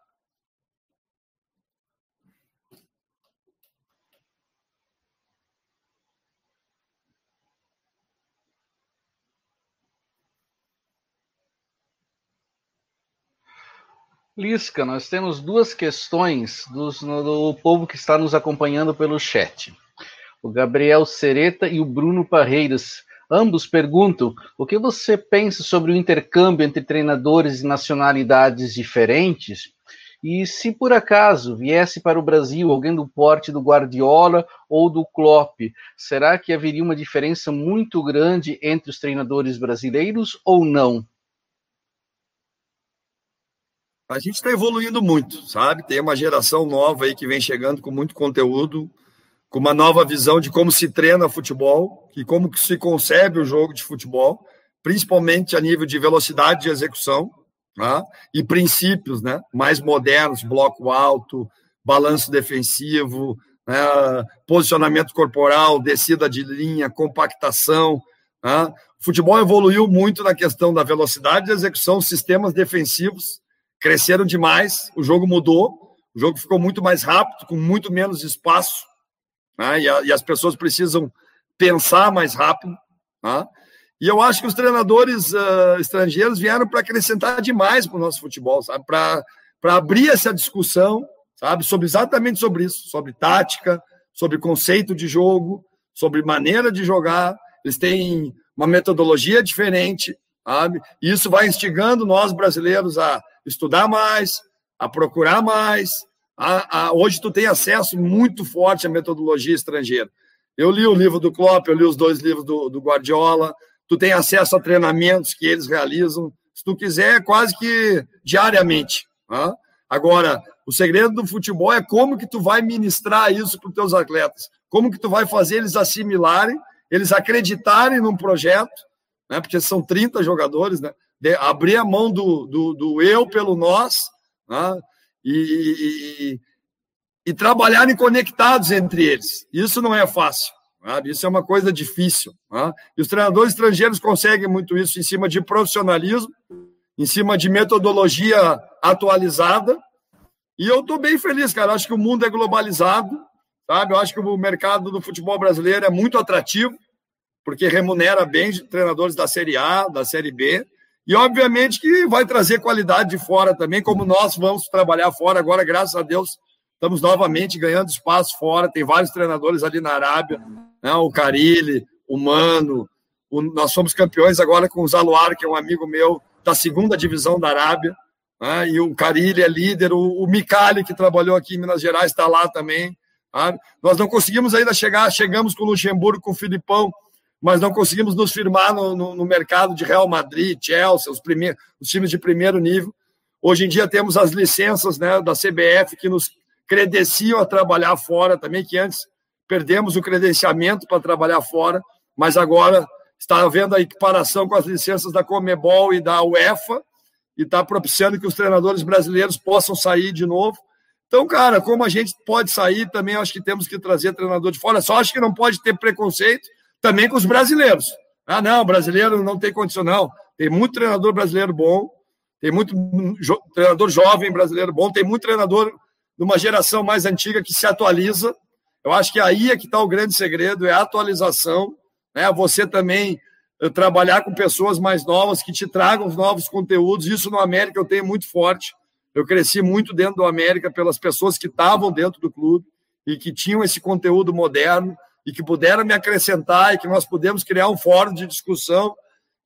Lisca, nós temos duas questões dos, do povo que está nos acompanhando pelo chat o Gabriel Sereta e o Bruno Parreiras. Ambos perguntam o que você pensa sobre o intercâmbio entre treinadores de nacionalidades diferentes e se por acaso viesse para o Brasil alguém do porte do Guardiola ou do Klopp, será que haveria uma diferença muito grande entre os treinadores brasileiros ou não? A gente está evoluindo muito, sabe? Tem uma geração nova aí que vem chegando com muito conteúdo com uma nova visão de como se treina futebol e como se concebe o jogo de futebol, principalmente a nível de velocidade de execução né? e princípios né? mais modernos, bloco alto, balanço defensivo, né? posicionamento corporal, descida de linha, compactação. Né? O futebol evoluiu muito na questão da velocidade de execução, sistemas defensivos cresceram demais, o jogo mudou, o jogo ficou muito mais rápido, com muito menos espaço né? e, a, e, as pessoas precisam pensar mais rápido. Né? E eu acho que os treinadores uh, estrangeiros vieram para acrescentar demais para o nosso futebol? Para abrir essa discussão, sabe? Sobre exatamente sobre isso, sobre tática, sobre conceito de jogo, sobre maneira de jogar. Eles têm uma metodologia diferente, sabe? Isso vai instigando nós brasileiros a estudar mais, a procurar mais, a, a, hoje tu tem acesso muito forte à metodologia estrangeira. Eu li o livro do Klopp, eu li os dois livros do, do Guardiola, tu tem acesso a treinamentos que eles realizam, se tu quiser, quase que diariamente. Tá? Agora, o segredo do futebol é como que tu vai ministrar isso para os teus atletas, como que tu vai fazer eles assimilarem, eles acreditarem num projeto, né? porque são 30 jogadores, né? De, abrir a mão do, do, do eu pelo nós, né? e, e, e trabalharem conectados entre eles. Isso não é fácil. Sabe? Isso é uma coisa difícil. Né? E os treinadores estrangeiros conseguem muito isso em cima de profissionalismo, em cima de metodologia atualizada. E eu estou bem feliz, cara. Acho que o mundo é globalizado, sabe? Eu acho que o mercado do futebol brasileiro é muito atrativo, porque remunera bem treinadores da Série A, da Série B. E, obviamente, que vai trazer qualidade de fora também, como nós vamos trabalhar fora agora, graças a Deus, estamos novamente ganhando espaço fora. Tem vários treinadores ali na Arábia, né? o Carilli, o Mano. O, nós somos campeões agora com o Zaluar, que é um amigo meu, da segunda divisão da Arábia. Né? E o Carilli é líder, o, o Micali, que trabalhou aqui em Minas Gerais, está lá também. Tá? Nós não conseguimos ainda chegar, chegamos com o Luxemburgo, com o Filipão, mas não conseguimos nos firmar no, no, no mercado de Real Madrid, Chelsea, os, primeiros, os times de primeiro nível. Hoje em dia temos as licenças né, da CBF que nos credenciam a trabalhar fora também, que antes perdemos o credenciamento para trabalhar fora, mas agora está havendo a equiparação com as licenças da Comebol e da UEFA e está propiciando que os treinadores brasileiros possam sair de novo. Então, cara, como a gente pode sair, também acho que temos que trazer treinador de fora. Só acho que não pode ter preconceito também com os brasileiros. Ah, não, brasileiro não tem condição. Tem muito treinador brasileiro bom, tem muito jo treinador jovem brasileiro bom, tem muito treinador de uma geração mais antiga que se atualiza. Eu acho que aí é que está o grande segredo, é a atualização. Né? Você também eh, trabalhar com pessoas mais novas que te tragam novos conteúdos. Isso no América eu tenho muito forte. Eu cresci muito dentro do América pelas pessoas que estavam dentro do clube e que tinham esse conteúdo moderno e que puderam me acrescentar e que nós pudemos criar um fórum de discussão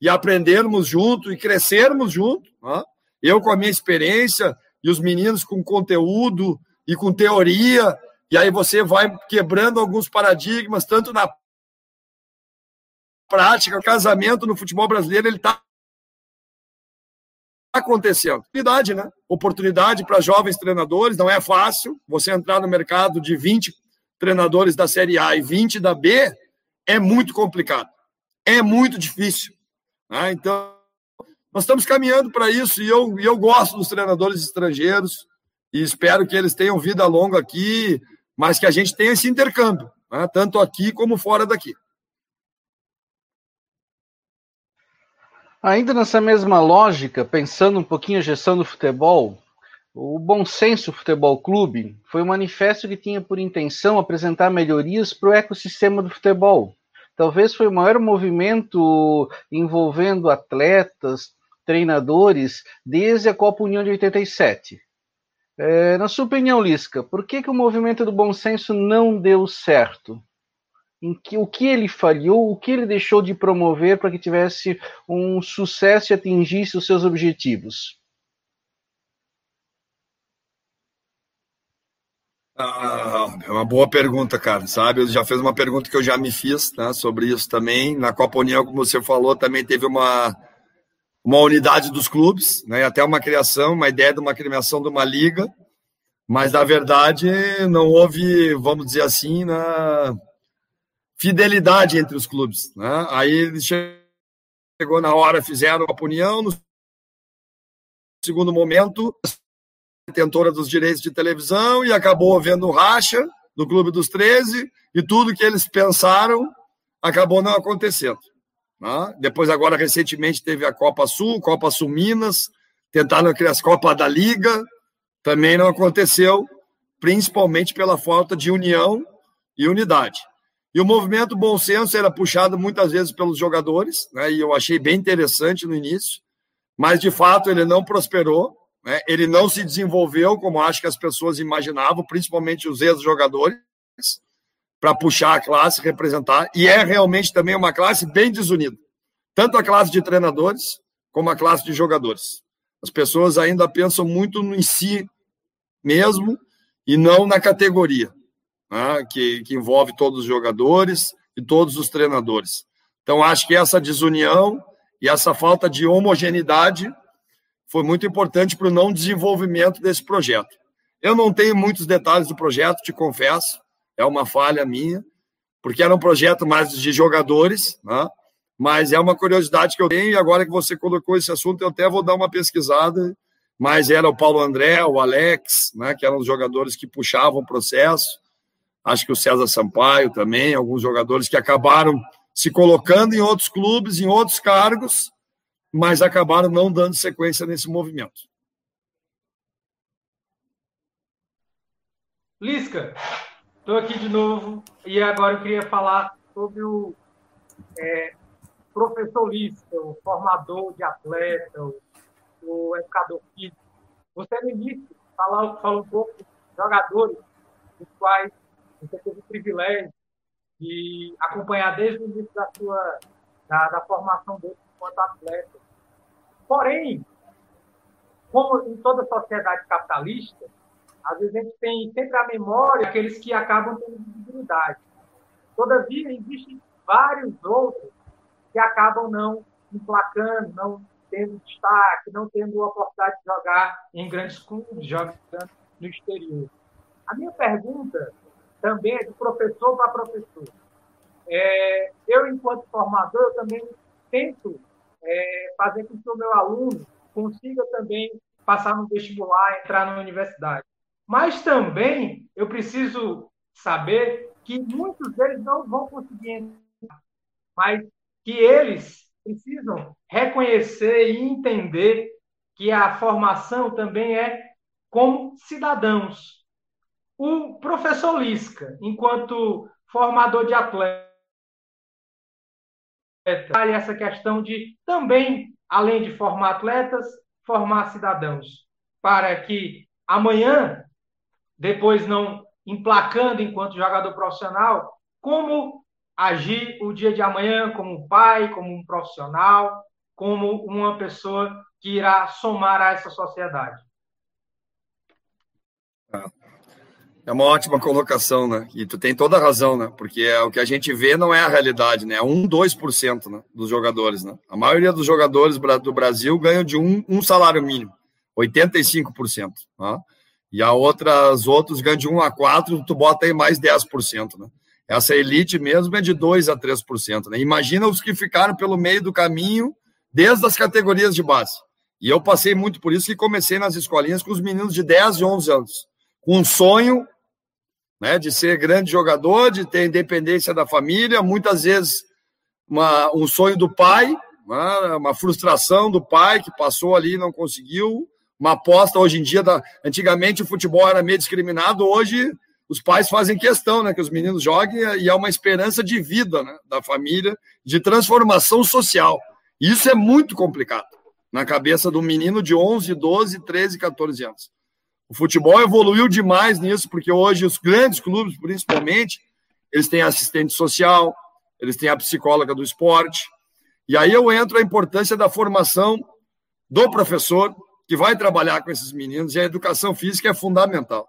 e aprendermos junto e crescermos junto. Né? Eu com a minha experiência e os meninos com conteúdo e com teoria, e aí você vai quebrando alguns paradigmas, tanto na prática, o casamento no futebol brasileiro, ele está acontecendo. Oportunidade, né? Oportunidade para jovens treinadores, não é fácil. Você entrar no mercado de 20 treinadores da Série A e 20 da B é muito complicado. É muito difícil. Né? Então, nós estamos caminhando para isso e eu, e eu gosto dos treinadores estrangeiros e espero que eles tenham vida longa aqui, mas que a gente tenha esse intercâmbio, né? tanto aqui como fora daqui. Ainda nessa mesma lógica, pensando um pouquinho a gestão do futebol, o Bom Senso Futebol Clube foi um manifesto que tinha por intenção apresentar melhorias para o ecossistema do futebol. Talvez foi o maior movimento envolvendo atletas, treinadores desde a Copa União de 87. É, na sua opinião, Lisca, por que, que o movimento do bom senso não deu certo? Em que, o que ele falhou, o que ele deixou de promover para que tivesse um sucesso e atingisse os seus objetivos? Ah, é uma boa pergunta, cara. Sabe, já fez uma pergunta que eu já me fiz né, sobre isso também. Na Copa União, como você falou, também teve uma, uma unidade dos clubes, né, até uma criação, uma ideia de uma criação de uma liga, mas na verdade não houve, vamos dizer assim, na fidelidade entre os clubes. Né? Aí chegou na hora, fizeram a união, no segundo momento, detentora dos direitos de televisão e acabou havendo racha no Clube dos 13 e tudo que eles pensaram acabou não acontecendo. Né? Depois, agora, recentemente, teve a Copa Sul, Copa Sul Minas, tentaram criar as Copas da Liga, também não aconteceu, principalmente pela falta de união e unidade. E o movimento Bom Senso era puxado muitas vezes pelos jogadores, né? e eu achei bem interessante no início, mas de fato ele não prosperou, né? ele não se desenvolveu como acho que as pessoas imaginavam, principalmente os ex-jogadores para puxar a classe, representar, e é realmente também uma classe bem desunida. Tanto a classe de treinadores como a classe de jogadores. As pessoas ainda pensam muito em si mesmo e não na categoria, né, que, que envolve todos os jogadores e todos os treinadores. Então, acho que essa desunião e essa falta de homogeneidade foi muito importante para o não desenvolvimento desse projeto. Eu não tenho muitos detalhes do projeto, te confesso, é uma falha minha, porque era um projeto mais de jogadores, né? mas é uma curiosidade que eu tenho, e agora que você colocou esse assunto, eu até vou dar uma pesquisada, mas era o Paulo André, o Alex, né, que eram os jogadores que puxavam o processo, acho que o César Sampaio também, alguns jogadores que acabaram se colocando em outros clubes, em outros cargos, mas acabaram não dando sequência nesse movimento. Lisca, Estou aqui de novo e agora eu queria falar sobre o é, professor Lisca, o formador de atleta, o, o educador físico. Você no início falou, falou um pouco de jogadores, dos quais você teve o privilégio de acompanhar desde o início da sua da, da formação dele enquanto atleta. Porém, como em toda sociedade capitalista, às vezes a gente tem sempre a memória aqueles que acabam tendo visibilidade. Todavia, existem vários outros que acabam não emplacando, não tendo destaque, não tendo a oportunidade de jogar em grandes clubes, jogando no exterior. A minha pergunta também é de professor para professor. É, eu, enquanto formador, eu também tento é, fazer com que o meu aluno consiga também passar no vestibular, entrar na universidade. Mas também eu preciso saber que muitos deles não vão conseguir entrar, mas que eles precisam reconhecer e entender que a formação também é como cidadãos. O professor Lisca, enquanto formador de atletas, essa questão de também, além de formar atletas, formar cidadãos, para que amanhã, depois não emplacando enquanto jogador profissional, como agir o dia de amanhã como pai, como um profissional, como uma pessoa que irá somar a essa sociedade. É uma ótima colocação, né? E tu tem toda a razão, né? Porque é, o que a gente vê não é a realidade, né? É 1, 2% né? dos jogadores, né? A maioria dos jogadores do Brasil ganham de um, um salário mínimo, 85%. Né? E a outra, os outros ganham de 1 a 4, tu bota aí mais 10%, né? Essa elite mesmo é de 2 a 3%, né? Imagina os que ficaram pelo meio do caminho desde as categorias de base. E eu passei muito por isso e comecei nas escolinhas com os meninos de 10 e 11 anos, com um sonho né, de ser grande jogador, de ter independência da família, muitas vezes uma, um sonho do pai, uma, uma, frustração do pai que passou ali e não conseguiu, uma aposta hoje em dia, da, antigamente o futebol era meio discriminado, hoje os pais fazem questão né, que os meninos joguem e é uma esperança de vida né, da família, de transformação social. Isso é muito complicado na cabeça do menino de 11, 12, 13, 14 anos. O futebol evoluiu demais nisso, porque hoje os grandes clubes, principalmente, eles têm assistente social, eles têm a psicóloga do esporte. E aí eu entro a importância da formação do professor que vai trabalhar com esses meninos, e a educação física é fundamental.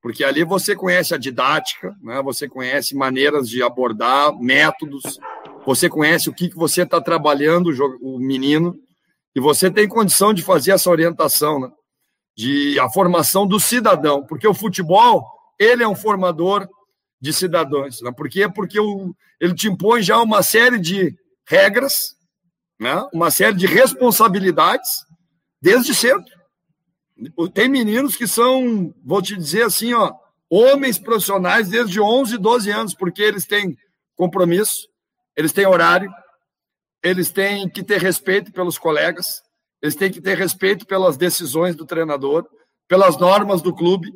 Porque ali você conhece a didática, né? você conhece maneiras de abordar, métodos, você conhece o que, que você está trabalhando, o menino, e você tem condição de fazer essa orientação. Né? De a formação do cidadão, porque o futebol ele é um formador de cidadãos, né? Por quê? Porque o, ele te impõe já uma série de regras, né? Uma série de responsabilidades desde cedo. Tem meninos que são, vou te dizer assim, ó, homens profissionais desde 11, 12 anos, porque eles têm compromisso, eles têm horário, eles têm que ter respeito pelos colegas, eles têm que ter respeito pelas decisões do treinador, pelas normas do clube.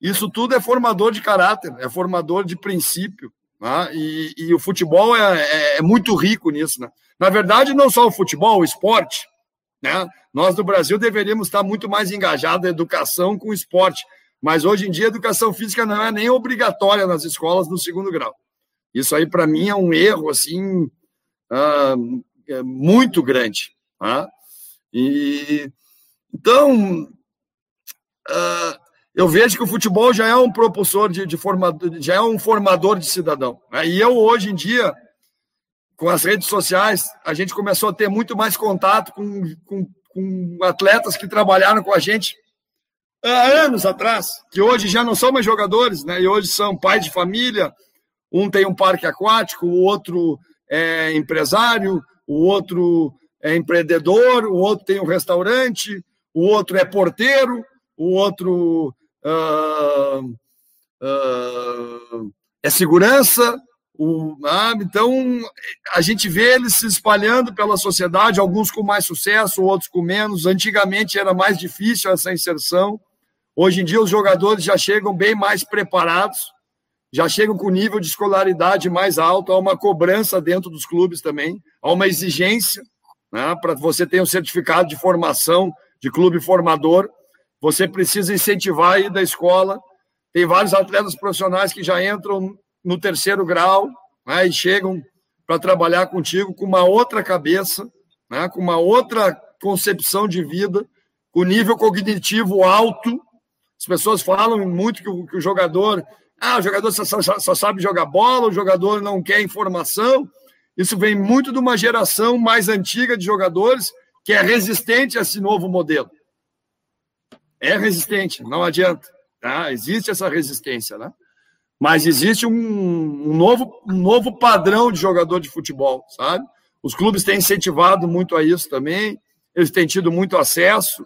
Isso tudo é formador de caráter, é formador de princípio. Né? E, e, o futebol é, é, é, muito rico nisso. Né? Na verdade, não só o futebol, o esporte. Né? Nós no Brasil deveríamos estar muito mais engajados na educação com o esporte. Mas hoje em dia, a educação física não é nem obrigatória nas escolas no segundo grau. Isso aí, para mim, é um erro assim uh, muito grande. Tá? E então uh, eu vejo que o futebol já é um propulsor de, de formador, já é um formador de cidadão. Né? E eu hoje em dia, com as redes sociais, a gente começou a ter muito mais contato com, com, com atletas que trabalharam com a gente há anos atrás, que hoje já não são mais jogadores, né? E hoje são pais de família. Um tem um parque aquático, o outro é empresário, o outro é empreendedor, o outro tem um restaurante, o outro é porteiro, o outro uh, uh, é segurança. O, ah, então, a gente vê eles se espalhando pela sociedade, alguns com mais sucesso, outros com menos. Antigamente era mais difícil essa inserção. Hoje em dia, os jogadores já chegam bem mais preparados, já chegam com nível de escolaridade mais alto, há uma cobrança dentro dos clubes também, há uma exigência né? Para você ter um certificado de formação de clube formador, você precisa incentivar aí da escola. Tem vários atletas profissionais que já entram no terceiro grau né? e chegam para trabalhar contigo com uma outra cabeça, né? com uma outra concepção de vida, com nível cognitivo alto. As pessoas falam muito que o, que o jogador, ah, o jogador só, só, só sabe jogar bola, o jogador não quer informação. Isso vem muito de uma geração mais antiga de jogadores que é resistente a esse novo modelo. É resistente, não adianta. Tá? Existe essa resistência, né? Mas existe um, um, novo, um novo padrão de jogador de futebol, sabe? Os clubes têm incentivado muito a isso também, eles têm tido muito acesso.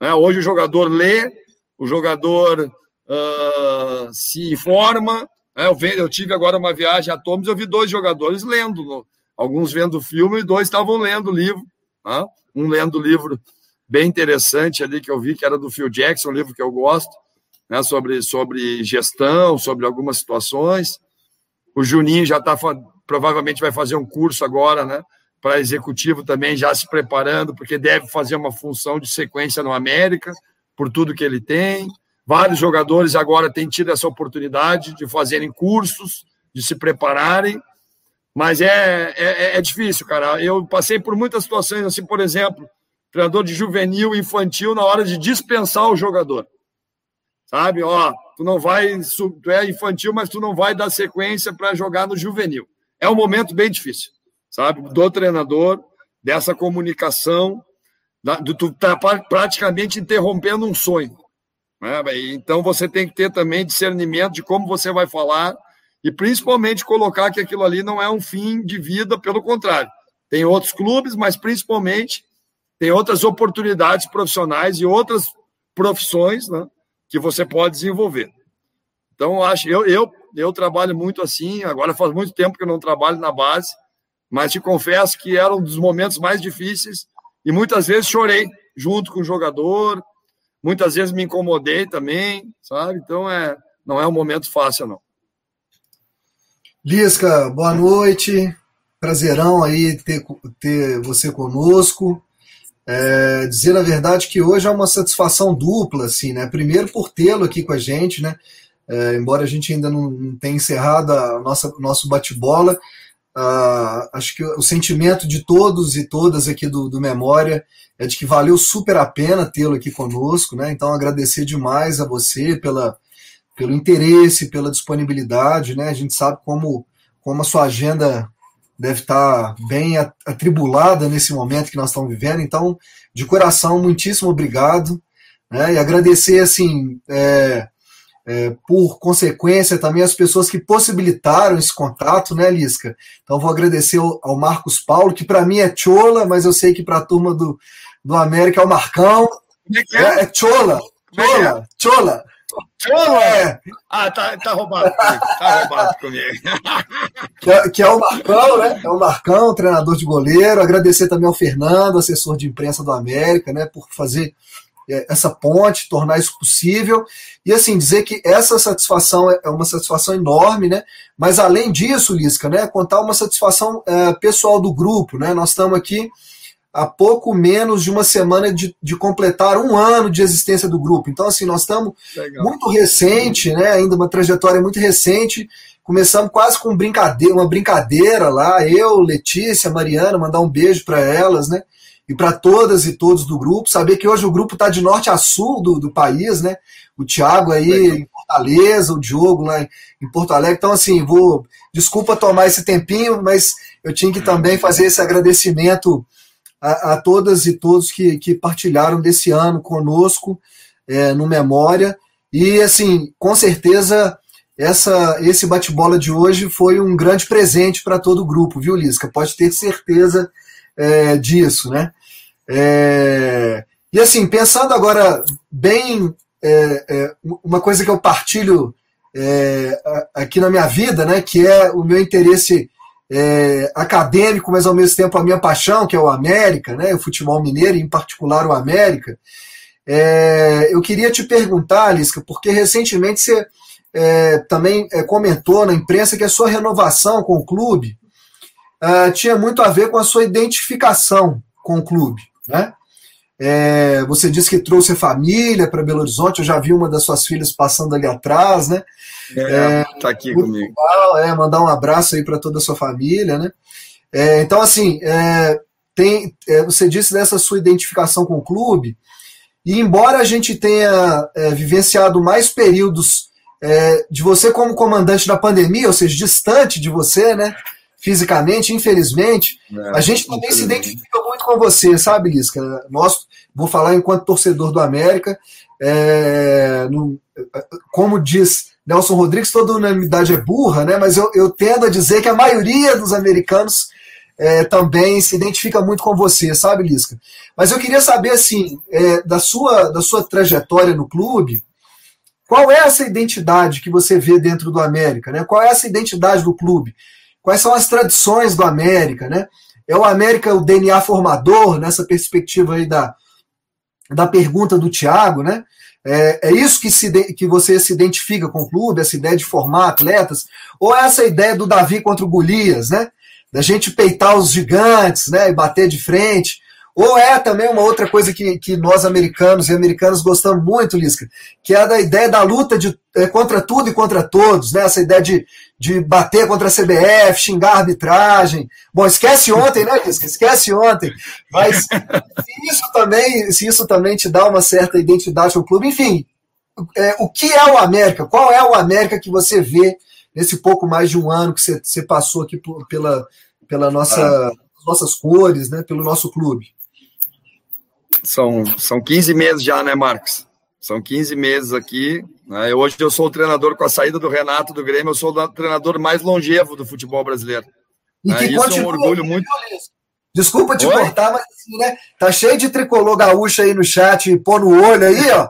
Né? Hoje o jogador lê, o jogador uh, se informa, eu, eu, tive agora uma viagem a Tomes, eu vi dois jogadores lendo, alguns vendo filme e dois estavam lendo livro. Né? Um lendo livro bem interessante ali que eu vi, que era do Phil Jackson, um livro que eu gosto, né? sobre, sobre gestão, sobre algumas situações. O Juninho já está, provavelmente vai fazer um curso agora, né? Para executivo também, já se preparando, porque deve fazer uma função de sequência no América, por tudo que ele tem. Vários jogadores agora têm tido essa oportunidade de fazerem cursos, de se prepararem, mas é, é, é difícil, cara. Eu passei por muitas situações, assim, por exemplo, treinador de juvenil, infantil, na hora de dispensar o jogador. Sabe, ó, tu não vai, tu é infantil, mas tu não vai dar sequência para jogar no juvenil. É um momento bem difícil, sabe, do treinador, dessa comunicação, de tu tá praticamente interrompendo um sonho. Né? Então você tem que ter também discernimento de como você vai falar e principalmente colocar que aquilo ali não é um fim de vida, pelo contrário. Tem outros clubes, mas principalmente tem outras oportunidades profissionais e outras profissões né, que você pode desenvolver. Então, eu acho, eu, eu, eu trabalho muito assim, agora faz muito tempo que eu não trabalho na base, mas te confesso que era um dos momentos mais difíceis e muitas vezes chorei junto com o jogador, Muitas vezes me incomodei também, sabe? Então é, não é um momento fácil, não. Lisca, boa noite. Prazerão aí ter, ter você conosco. É, dizer a verdade que hoje é uma satisfação dupla, assim, né? Primeiro por tê-lo aqui com a gente, né? É, embora a gente ainda não, tenha encerrado nossa nosso bate-bola, Uh, acho que o sentimento de todos e todas aqui do, do Memória é de que valeu super a pena tê-lo aqui conosco, né? Então agradecer demais a você pela, pelo interesse, pela disponibilidade, né? A gente sabe como, como a sua agenda deve estar bem atribulada nesse momento que nós estamos vivendo. Então, de coração, muitíssimo obrigado. Né? E agradecer, assim, é, é, por consequência, também as pessoas que possibilitaram esse contato, né, Lisca? Então, vou agradecer ao, ao Marcos Paulo, que para mim é Chola, mas eu sei que para a turma do, do América é o Marcão. É, é? é, é Chola. Chola. Chola. Chola. É. Ah, tá, tá roubado comigo. Tá roubado comigo. Que é, que é o Marcão, né? É o Marcão, treinador de goleiro. Agradecer também ao Fernando, assessor de imprensa do América, né, por fazer é, essa ponte, tornar isso possível. E assim, dizer que essa satisfação é, é uma satisfação enorme, né? Mas além disso, Lisca, né, contar uma satisfação é, pessoal do grupo, né? Nós estamos aqui há pouco menos de uma semana de, de, completar um ano de existência do grupo. Então, assim, nós estamos Legal. muito recente, né? Ainda uma trajetória muito recente. Começamos quase com brincadeira, uma brincadeira lá, eu, Letícia, Mariana, mandar um beijo para elas, né? E para todas e todos do grupo. Saber que hoje o grupo está de norte a sul do, do país, né? O Thiago aí em Fortaleza, o Diogo lá em Porto Alegre. Então, assim, vou. Desculpa tomar esse tempinho, mas eu tinha que também fazer esse agradecimento a, a todas e todos que, que partilharam desse ano conosco é, no Memória. E, assim, com certeza. Essa, esse bate-bola de hoje foi um grande presente para todo o grupo, viu, Lisca? Pode ter certeza é, disso, né? É, e assim, pensando agora bem, é, é uma coisa que eu partilho é, aqui na minha vida, né, que é o meu interesse é, acadêmico, mas ao mesmo tempo a minha paixão, que é o América, né, o futebol mineiro, em particular o América. eu queria te perguntar, Lisca, porque recentemente você também comentou na imprensa que a sua renovação com o clube uh, tinha muito a ver com a sua identificação com o clube. Né? É, você disse que trouxe a família para Belo Horizonte, eu já vi uma das suas filhas passando ali atrás, né? É, é tá aqui comigo. Legal, é, mandar um abraço aí para toda a sua família, né? É, então, assim, é, tem, é, você disse dessa sua identificação com o clube, e embora a gente tenha é, vivenciado mais períodos de você como comandante da pandemia, ou seja, distante de você, né? Fisicamente, infelizmente, é, a gente também se identifica muito com você, sabe, Lisca? Nós, vou falar enquanto torcedor do América, é, no, como diz Nelson Rodrigues, toda unanimidade é burra, né? Mas eu, eu tendo a dizer que a maioria dos americanos é, também se identifica muito com você, sabe, Lisca? Mas eu queria saber, assim, é, da, sua, da sua trajetória no clube, qual é essa identidade que você vê dentro do América? Né? Qual é essa identidade do clube? Quais são as tradições do América? Né? É o América o DNA formador, nessa perspectiva aí da, da pergunta do Thiago, né? É, é isso que, se, que você se identifica com o clube, essa ideia de formar atletas? Ou é essa ideia do Davi contra o Golias, né? Da gente peitar os gigantes, né? E bater de frente. Ou é também uma outra coisa que, que nós americanos e americanos gostamos muito, Lisca, que é da ideia da luta de, é, contra tudo e contra todos, né? Essa ideia de, de bater contra a CBF, xingar a arbitragem. Bom, esquece ontem, né, Lisca? Esquece ontem. Mas se isso também, se isso também te dá uma certa identidade ao clube, enfim, é, o que é o América? Qual é o América que você vê nesse pouco mais de um ano que você, você passou aqui por, pela, pela nossa, ah. nossas cores, né? Pelo nosso clube? São, são 15 meses já, né, Marcos? São 15 meses aqui. Né? Hoje eu sou o treinador, com a saída do Renato do Grêmio, eu sou o treinador mais longevo do futebol brasileiro. E né? que Isso continua, é um orgulho muito. Desculpa te Oi? cortar, mas assim, né? Tá cheio de tricolor gaúcho aí no chat, pô no olho aí, ó.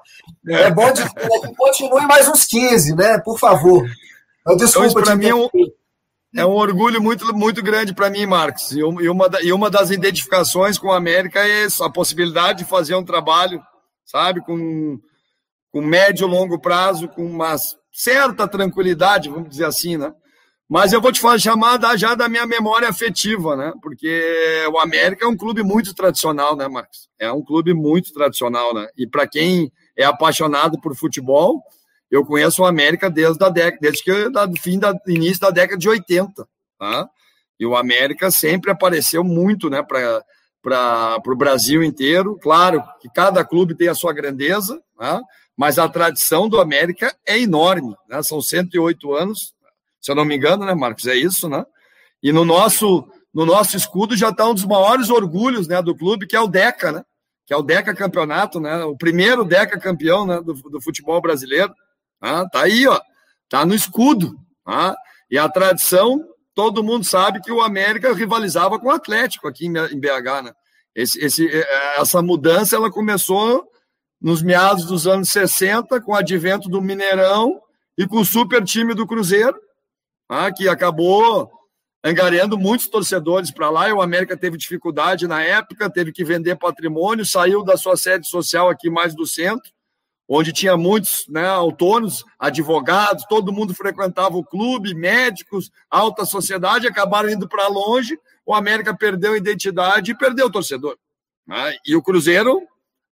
É, é bom de, que continue mais uns 15, né? Por favor. Desculpa então, para mim é um, é um orgulho muito, muito grande para mim, Marcos. E uma, e uma das identificações com a América é a possibilidade de fazer um trabalho, sabe, com, com médio e longo prazo, com uma certa tranquilidade, vamos dizer assim, né? Mas eu vou te falar, chamar já da minha memória afetiva, né? Porque o América é um clube muito tradicional, né, Marcos? É um clube muito tradicional, né? E para quem é apaixonado por futebol, eu conheço o América desde a década, desde que do fim da início da década de 80, tá? E o América sempre apareceu muito, né, para para o Brasil inteiro. Claro que cada clube tem a sua grandeza, né? mas a tradição do América é enorme. Né? São 108 anos, se eu não me engano, né, Marcos? É isso, né? E no nosso, no nosso escudo já está um dos maiores orgulhos né, do clube, que é o DECA, né? Que é o DECA campeonato, né? O primeiro DECA campeão né, do, do futebol brasileiro. Tá, tá aí, ó. Tá no escudo. Tá? E a tradição, todo mundo sabe que o América rivalizava com o Atlético aqui em BH, né? Esse, esse, é, é, essa mudança ela começou nos meados dos anos 60, com o advento do Mineirão e com o super time do Cruzeiro, tá? que acabou angariando muitos torcedores para lá. E o América teve dificuldade na época, teve que vender patrimônio, saiu da sua sede social aqui mais do centro onde tinha muitos né, autônomos, advogados, todo mundo frequentava o clube, médicos, alta sociedade, acabaram indo para longe, o América perdeu a identidade e perdeu o torcedor. Né? E o Cruzeiro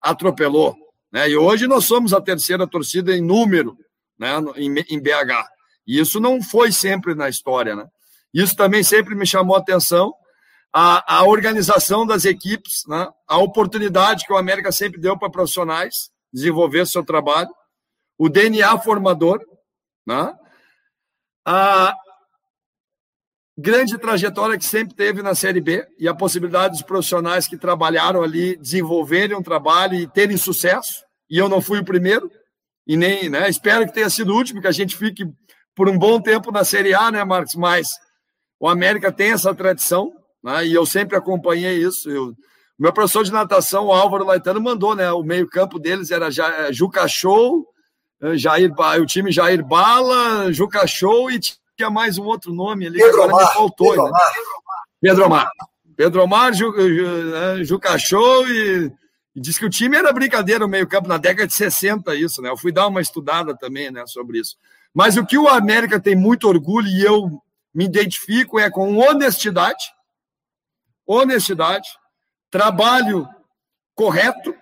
atropelou. Né? E hoje nós somos a terceira torcida em número né, em, em BH. E isso não foi sempre na história. Né? Isso também sempre me chamou a atenção, a, a organização das equipes, né? a oportunidade que o América sempre deu para profissionais, desenvolver seu trabalho, o DNA formador, né? a grande trajetória que sempre teve na Série B e a possibilidade dos profissionais que trabalharam ali desenvolverem um trabalho e terem sucesso. E eu não fui o primeiro, e nem, né? Espero que tenha sido o último, que a gente fique por um bom tempo na Série A, né, Marcos? Mas o América tem essa tradição, né? E eu sempre acompanhei isso. Eu meu professor de natação, o Álvaro Laitano, mandou, né? O meio-campo deles era é, Juca Show, é, Jair, o time Jair Bala, Juca Show e tinha mais um outro nome ali Pedro que faltou. Pedro, né? Pedro Omar. Pedro Omar, Ju, né, Juca Show e, e diz que o time era brincadeira no meio-campo na década de 60, isso, né? Eu fui dar uma estudada também, né, sobre isso. Mas o que o América tem muito orgulho e eu me identifico é com honestidade, honestidade, trabalho correto,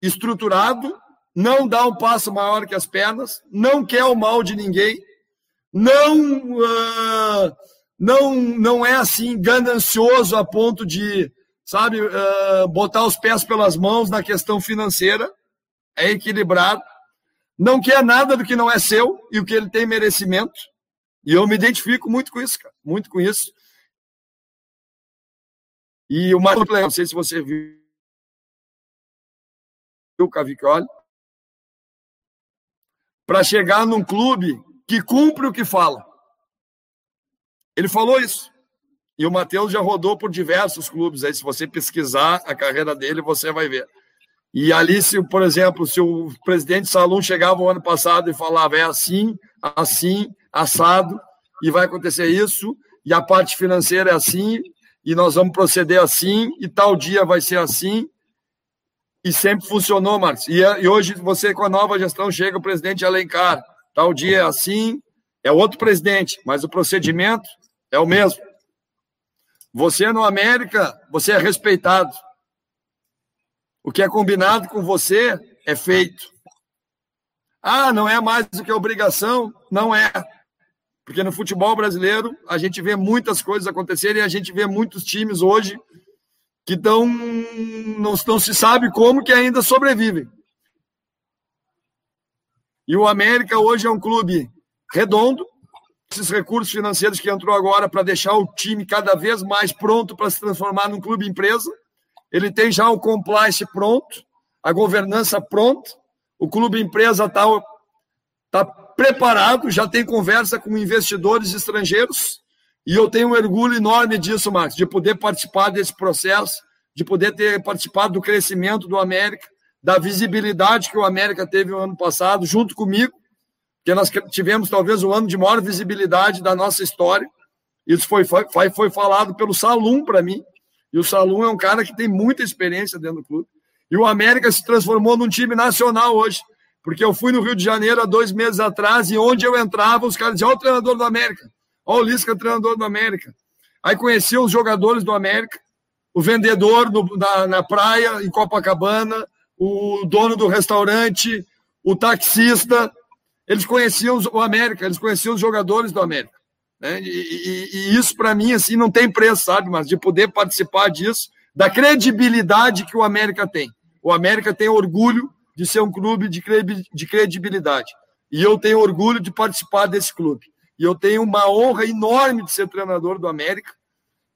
estruturado, não dá um passo maior que as pernas, não quer o mal de ninguém, não uh, não não é assim ganancioso a ponto de sabe, uh, botar os pés pelas mãos na questão financeira, é equilibrado, não quer nada do que não é seu e o que ele tem merecimento. E eu me identifico muito com isso, cara, muito com isso. E o mais não sei se você viu o Cavicchioli, para chegar num clube que cumpre o que fala. Ele falou isso. E o Matheus já rodou por diversos clubes. Aí, se você pesquisar a carreira dele, você vai ver. E ali, se, por exemplo, se o presidente Salum chegava o ano passado e falava é assim, assim, assado, e vai acontecer isso, e a parte financeira é assim, e nós vamos proceder assim, e tal dia vai ser assim, e sempre funcionou, Marcos. E, e hoje você, com a nova gestão, chega o presidente Alencar, tal dia é assim, é outro presidente, mas o procedimento é o mesmo. Você no América, você é respeitado. O que é combinado com você é feito. Ah, não é mais do que obrigação? Não é. Porque no futebol brasileiro a gente vê muitas coisas acontecerem e a gente vê muitos times hoje que estão não, não se sabe como que ainda sobrevivem. E o América hoje é um clube redondo, esses recursos financeiros que entrou agora para deixar o time cada vez mais pronto para se transformar num clube empresa. Ele tem já o compliance pronto, a governança pronta, o clube empresa está tá preparado, já tem conversa com investidores estrangeiros, e eu tenho um orgulho enorme disso, Marcos, de poder participar desse processo, de poder ter participado do crescimento do América, da visibilidade que o América teve no ano passado, junto comigo, que nós tivemos talvez o ano de maior visibilidade da nossa história. Isso foi, foi, foi falado pelo Salum para mim. E o Salum é um cara que tem muita experiência dentro do clube. E o América se transformou num time nacional hoje. Porque eu fui no Rio de Janeiro há dois meses atrás e onde eu entrava, os caras diziam: Olha o treinador do América. Olha o Lisca, treinador do América. Aí conhecia os jogadores do América, o vendedor do, na, na praia, em Copacabana, o dono do restaurante, o taxista, eles conheciam o América, eles conheciam os jogadores do América. Né? E, e, e isso, para mim, assim, não tem preço, sabe? Mas de poder participar disso, da credibilidade que o América tem. O América tem orgulho de ser um clube de credibilidade. E eu tenho orgulho de participar desse clube. E eu tenho uma honra enorme de ser treinador do América.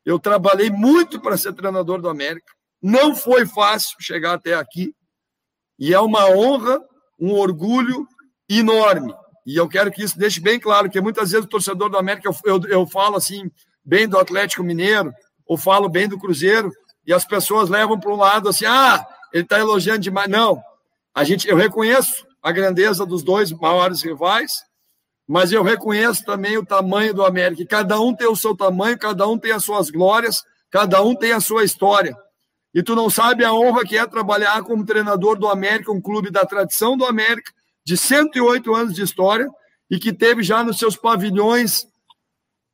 Eu trabalhei muito para ser treinador do América. Não foi fácil chegar até aqui. E é uma honra, um orgulho enorme. E eu quero que isso deixe bem claro, que muitas vezes o torcedor do América, eu, eu, eu falo assim, bem do Atlético Mineiro, ou falo bem do Cruzeiro, e as pessoas levam para um lado assim, ah, ele está elogiando demais. Não, a gente, eu reconheço a grandeza dos dois maiores rivais, mas eu reconheço também o tamanho do América. Cada um tem o seu tamanho, cada um tem as suas glórias, cada um tem a sua história. E tu não sabe a honra que é trabalhar como treinador do América, um clube da tradição do América, de 108 anos de história e que teve já nos seus pavilhões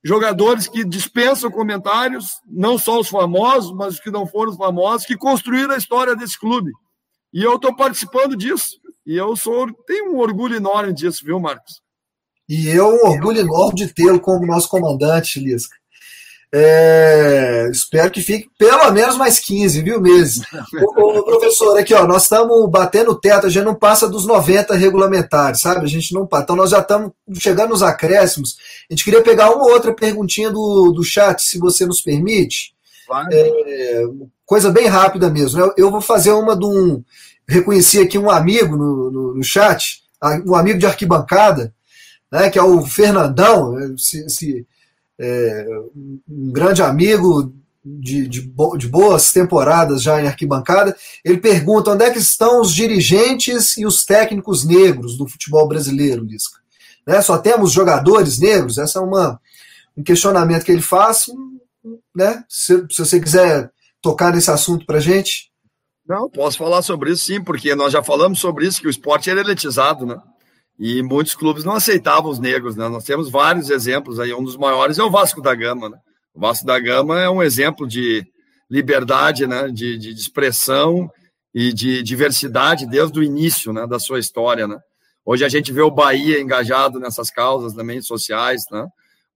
jogadores que dispensam comentários, não só os famosos, mas os que não foram famosos, que construíram a história desse clube. E eu estou participando disso. E eu sou, tenho um orgulho enorme disso, viu, Marcos? E eu um orgulho enorme de tê-lo como nosso comandante, Lisca. É, espero que fique pelo menos mais 15, viu, meses. ô, professor, aqui, ó, nós estamos batendo o teto, a gente não passa dos 90 regulamentares, sabe? A gente não. Então, nós já estamos chegando nos acréscimos. A gente queria pegar uma outra perguntinha do, do chat, se você nos permite. É, coisa bem rápida mesmo. Eu, eu, vou fazer uma de um. Reconheci aqui um amigo no, no, no chat, um amigo de arquibancada, né, que é o Fernandão. Se, se é, um grande amigo de, de, de, boas temporadas já em arquibancada, ele pergunta onde é que estão os dirigentes e os técnicos negros do futebol brasileiro, Lisca. Né? Só temos jogadores negros? Essa é uma, um questionamento que ele faz. Né? Se, se você quiser tocar nesse assunto para gente. Não, posso falar sobre isso sim, porque nós já falamos sobre isso, que o esporte era elitizado, né? E muitos clubes não aceitavam os negros, né? Nós temos vários exemplos aí. Um dos maiores é o Vasco da Gama, né? O Vasco da Gama é um exemplo de liberdade, né? De, de expressão e de diversidade desde o início, né? Da sua história, né? Hoje a gente vê o Bahia engajado nessas causas também sociais, né?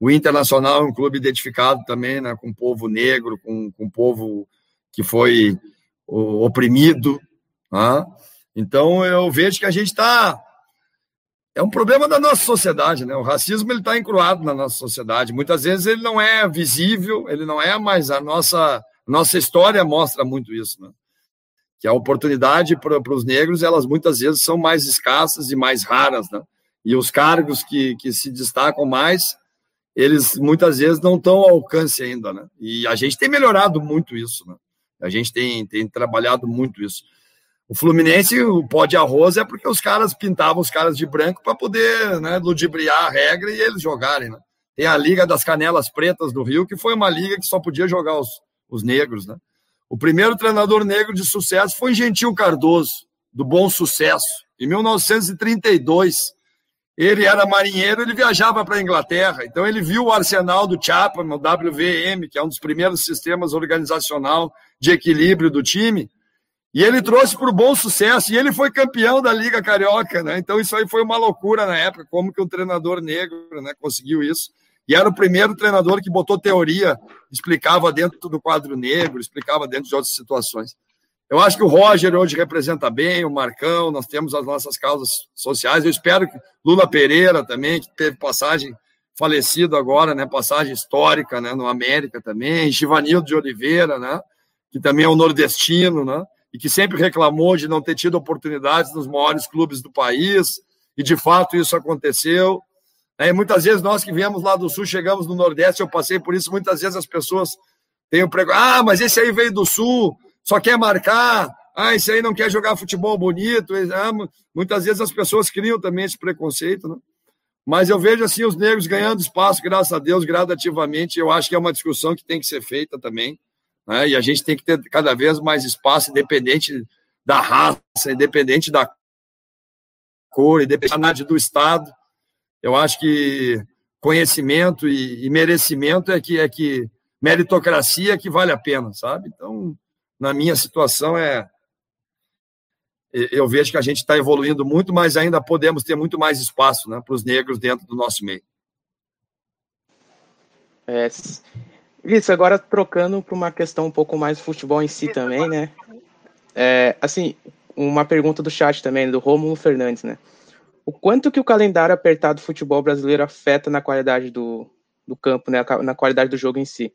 O Internacional é um clube identificado também, né? Com o povo negro, com, com o povo que foi oprimido. Né? Então eu vejo que a gente está é um problema da nossa sociedade, né? O racismo está encruado na nossa sociedade. Muitas vezes ele não é visível, ele não é, mas a nossa nossa história mostra muito isso, né? Que a oportunidade para os negros, elas muitas vezes são mais escassas e mais raras, né? E os cargos que, que se destacam mais, eles muitas vezes não estão ao alcance ainda, né? E a gente tem melhorado muito isso, né? A gente tem, tem trabalhado muito isso. O Fluminense, o pó de arroz é porque os caras pintavam os caras de branco para poder né, ludibriar a regra e eles jogarem. Né? Tem a Liga das Canelas Pretas do Rio, que foi uma liga que só podia jogar os, os negros. Né? O primeiro treinador negro de sucesso foi Gentil Cardoso, do Bom Sucesso, em 1932. Ele era marinheiro, ele viajava para a Inglaterra, então ele viu o arsenal do Chapman, o WVM, que é um dos primeiros sistemas organizacional de equilíbrio do time, e ele trouxe para o bom sucesso, e ele foi campeão da Liga Carioca, né? Então isso aí foi uma loucura na época, como que um treinador negro né, conseguiu isso. E era o primeiro treinador que botou teoria, explicava dentro do quadro negro, explicava dentro de outras situações. Eu acho que o Roger hoje representa bem, o Marcão, nós temos as nossas causas sociais. Eu espero que Lula Pereira também, que teve passagem falecido agora, né, passagem histórica, né, no América também, Givanildo de Oliveira, né, que também é um nordestino, né, e que sempre reclamou de não ter tido oportunidades nos maiores clubes do país, e de fato isso aconteceu. É, e muitas vezes nós que viemos lá do Sul, chegamos no Nordeste, eu passei por isso, muitas vezes as pessoas têm o prego, ah, mas esse aí veio do Sul, só quer marcar, ah, esse aí não quer jogar futebol bonito, ah, muitas vezes as pessoas criam também esse preconceito, né? Mas eu vejo assim os negros ganhando espaço, graças a Deus, gradativamente. Eu acho que é uma discussão que tem que ser feita também. Né? E a gente tem que ter cada vez mais espaço, independente da raça, independente da cor, independente do Estado. Eu acho que conhecimento e, merecimento é que é que meritocracia é que vale a pena, sabe? Então, na minha situação é eu vejo que a gente está evoluindo muito, mas ainda podemos ter muito mais espaço né, para os negros dentro do nosso meio. É, isso, agora trocando para uma questão um pouco mais do futebol em si também, né? É, assim, uma pergunta do chat também, do Romulo Fernandes, né? O quanto que o calendário apertado do futebol brasileiro afeta na qualidade do, do campo, né? Na qualidade do jogo em si?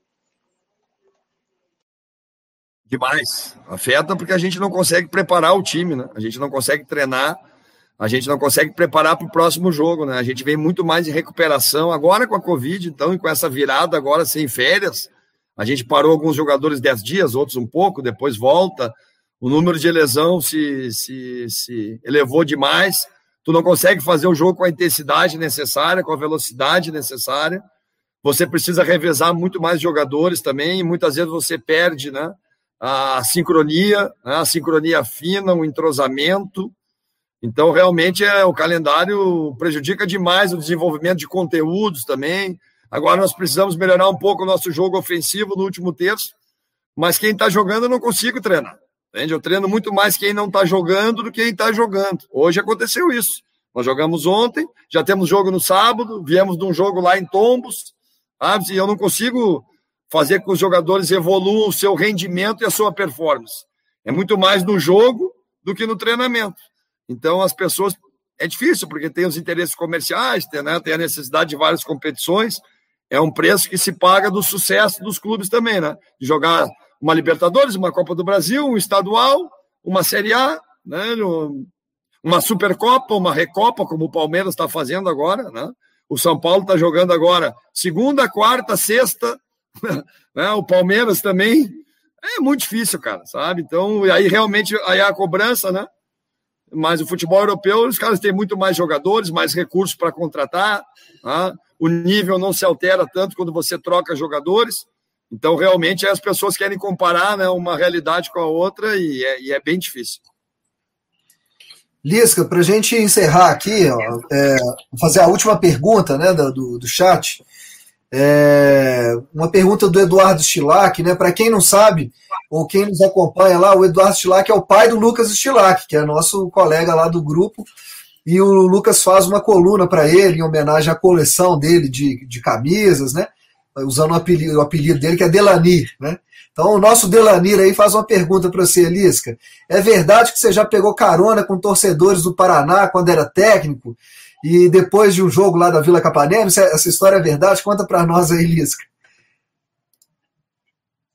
Demais. Afeta porque a gente não consegue preparar o time, né? A gente não consegue treinar a gente não consegue preparar para o próximo jogo, né? A gente vem muito mais em recuperação agora com a Covid, então, e com essa virada agora sem férias. A gente parou alguns jogadores 10 dias, outros um pouco, depois volta. O número de lesão se, se, se elevou demais. Tu não consegue fazer o jogo com a intensidade necessária, com a velocidade necessária. Você precisa revezar muito mais jogadores também, e muitas vezes você perde né, a sincronia, né, a sincronia fina, o entrosamento. Então, realmente, é, o calendário prejudica demais o desenvolvimento de conteúdos também. Agora, nós precisamos melhorar um pouco o nosso jogo ofensivo no último terço, mas quem está jogando eu não consigo treinar. Entende? Eu treino muito mais quem não está jogando do que quem está jogando. Hoje aconteceu isso. Nós jogamos ontem, já temos jogo no sábado, viemos de um jogo lá em Tombos, sabe? e eu não consigo fazer com que os jogadores evoluam o seu rendimento e a sua performance. É muito mais no jogo do que no treinamento. Então, as pessoas. É difícil, porque tem os interesses comerciais, tem, né, tem a necessidade de várias competições. É um preço que se paga do sucesso dos clubes também, né? De jogar uma Libertadores, uma Copa do Brasil, um estadual, uma Série A, né? uma Supercopa, uma Recopa, como o Palmeiras está fazendo agora, né? O São Paulo está jogando agora segunda, quarta, sexta, né? O Palmeiras também. É muito difícil, cara, sabe? Então, aí realmente aí a cobrança, né? mas o futebol europeu, os caras têm muito mais jogadores, mais recursos para contratar, tá? o nível não se altera tanto quando você troca jogadores, então realmente as pessoas querem comparar né, uma realidade com a outra e é, e é bem difícil. Lisca, para a gente encerrar aqui, ó, é, fazer a última pergunta né, do, do chat. É, uma pergunta do Eduardo Stilac, né? Para quem não sabe, ou quem nos acompanha lá, o Eduardo Stilac é o pai do Lucas Stilac, que é nosso colega lá do grupo. E o Lucas faz uma coluna para ele em homenagem à coleção dele de, de camisas, né? Usando o apelido, o apelido dele, que é Delanir, né? Então, o nosso Delanir aí faz uma pergunta para você, Lisca. É verdade que você já pegou carona com torcedores do Paraná quando era técnico? E depois de um jogo lá da Vila Capanema, essa história é verdade? Conta para nós aí, Lisca.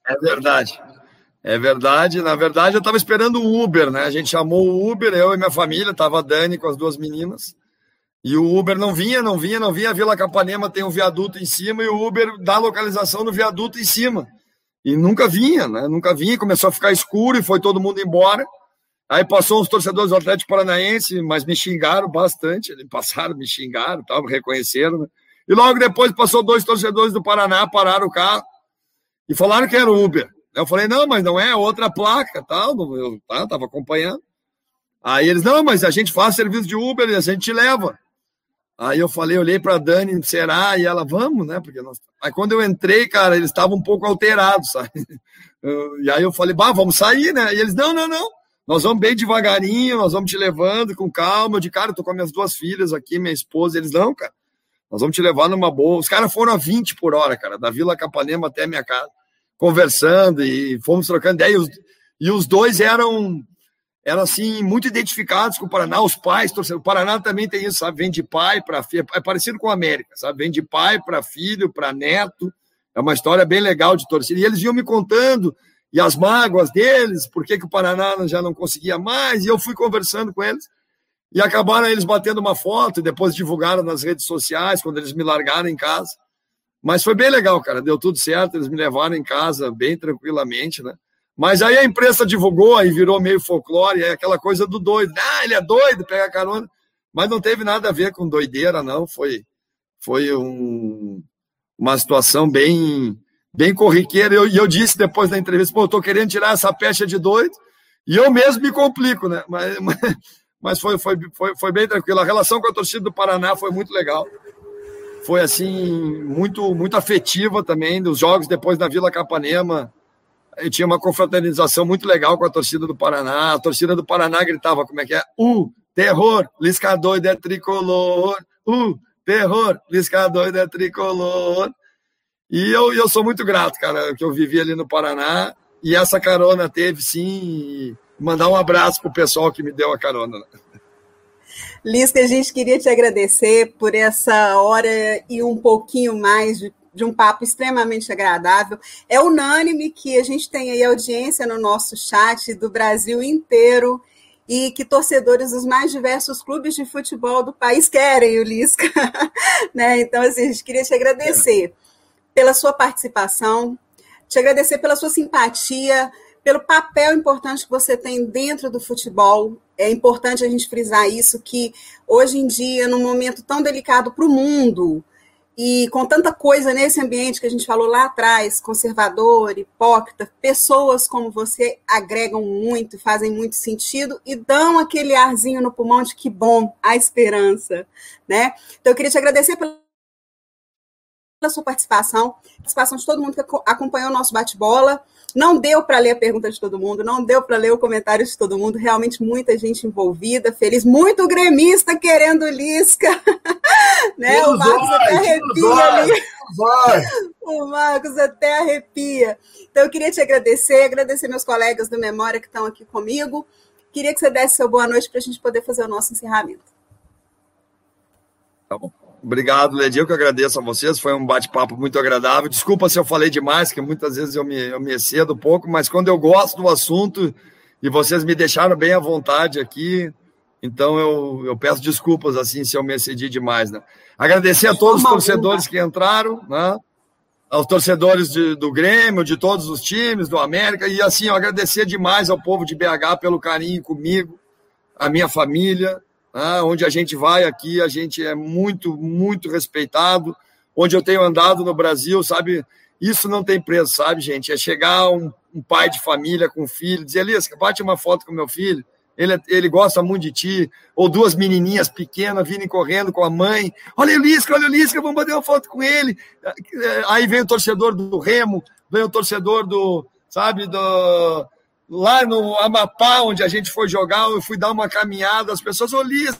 É verdade. É verdade. Na verdade, eu estava esperando o Uber, né? A gente chamou o Uber, eu e minha família, estava a Dani com as duas meninas. E o Uber não vinha, não vinha, não vinha. A Vila Capanema tem um viaduto em cima e o Uber dá localização no viaduto em cima. E nunca vinha, né? Nunca vinha, começou a ficar escuro e foi todo mundo embora. Aí passou uns torcedores do Atlético Paranaense, mas me xingaram bastante. Eles passaram, me xingaram, tal, reconheceram. Né? E logo depois passou dois torcedores do Paraná, pararam o carro e falaram que era Uber. Eu falei, não, mas não é, é outra placa, tal. Eu tá, tava acompanhando. Aí eles, não, mas a gente faz serviço de Uber e a gente te leva. Aí eu falei, olhei para Dani, será? E ela, vamos, né? Porque nós... Aí quando eu entrei, cara, eles estavam um pouco alterados, sabe? E aí eu falei, bah, vamos sair, né? E eles, não, não, não. Nós vamos bem devagarinho, nós vamos te levando com calma. De cara, eu tô com minhas duas filhas aqui, minha esposa. Eles, não, cara, nós vamos te levar numa boa. Os caras foram a 20 por hora, cara, da Vila Capanema até a minha casa, conversando e fomos trocando ideia. E os, e os dois eram, eram, assim, muito identificados com o Paraná. Os pais, torcendo. O Paraná também tem isso, sabe? Vem de pai para filho. É parecido com a América, sabe? Vem de pai para filho, para neto. É uma história bem legal de torcida. E eles iam me contando e as mágoas deles, por que, o Paraná já não conseguia mais, e eu fui conversando com eles, e acabaram eles batendo uma foto, e depois divulgaram nas redes sociais, quando eles me largaram em casa. Mas foi bem legal, cara, deu tudo certo, eles me levaram em casa bem tranquilamente, né? Mas aí a imprensa divulgou, aí virou meio folclore, é aquela coisa do doido. Ah, ele é doido, pega carona. Mas não teve nada a ver com doideira, não. Foi, foi um, uma situação bem, bem corriqueira. E eu, eu, disse depois da entrevista, pô, eu tô querendo tirar essa pecha de doido, e eu mesmo me complico, né? Mas, mas, mas foi, foi, foi, foi bem tranquilo. A relação com a torcida do Paraná foi muito legal. Foi, assim, muito, muito afetiva também. Dos jogos depois na Vila Capanema, eu tinha uma confraternização muito legal com a torcida do Paraná. A torcida do Paraná gritava, como é que é? O terror, Lisca doido é tricolor. O terror, Lisca doido é tricolor. E eu, eu sou muito grato, cara, que eu vivi ali no Paraná. E essa carona teve, sim. Mandar um abraço pro pessoal que me deu a carona. Liz, que a gente queria te agradecer por essa hora e um pouquinho mais de, de, um papo extremamente agradável. É unânime que a gente tem aí audiência no nosso chat do Brasil inteiro e que torcedores dos mais diversos clubes de futebol do país querem o Lisca. né? Então, assim, a gente queria te agradecer. É pela sua participação, te agradecer pela sua simpatia, pelo papel importante que você tem dentro do futebol. É importante a gente frisar isso, que hoje em dia, num momento tão delicado para o mundo, e com tanta coisa nesse ambiente que a gente falou lá atrás, conservador, hipócrita, pessoas como você agregam muito, fazem muito sentido e dão aquele arzinho no pulmão de que bom, a esperança, né? Então eu queria te agradecer pela pela sua participação, participação de todo mundo que acompanhou o nosso bate-bola. Não deu para ler a pergunta de todo mundo, não deu para ler o comentário de todo mundo. Realmente muita gente envolvida, feliz, muito gremista querendo Lisca. né? O Marcos até arrepia ali. O Marcos até arrepia. Então eu queria te agradecer, agradecer meus colegas do Memória que estão aqui comigo. Queria que você desse seu boa noite para a gente poder fazer o nosso encerramento. Tá bom. Obrigado, Ledi. Eu que agradeço a vocês. Foi um bate-papo muito agradável. Desculpa se eu falei demais, que muitas vezes eu me, eu me excedo um pouco, mas quando eu gosto do assunto e vocês me deixaram bem à vontade aqui, então eu, eu peço desculpas assim se eu me excedi demais. Né? Agradecer a todos os torcedores que entraram, né? aos torcedores de, do Grêmio, de todos os times, do América, e assim, eu agradecer demais ao povo de BH pelo carinho comigo, a minha família, né? onde a gente vai aqui, a gente é muito, muito respeitado. Onde eu tenho andado no Brasil, sabe? Isso não tem preço, sabe, gente? É chegar um, um pai de família com um filho, dizer, Elias, bate uma foto com meu filho, ele, ele gosta muito de ti. Ou duas menininhas pequenas virem correndo com a mãe. Olha o Lisca, olha o Lisca, vamos bater uma foto com ele. Aí vem o torcedor do Remo, vem o torcedor do, sabe, do, lá no Amapá, onde a gente foi jogar, eu fui dar uma caminhada, as pessoas olham,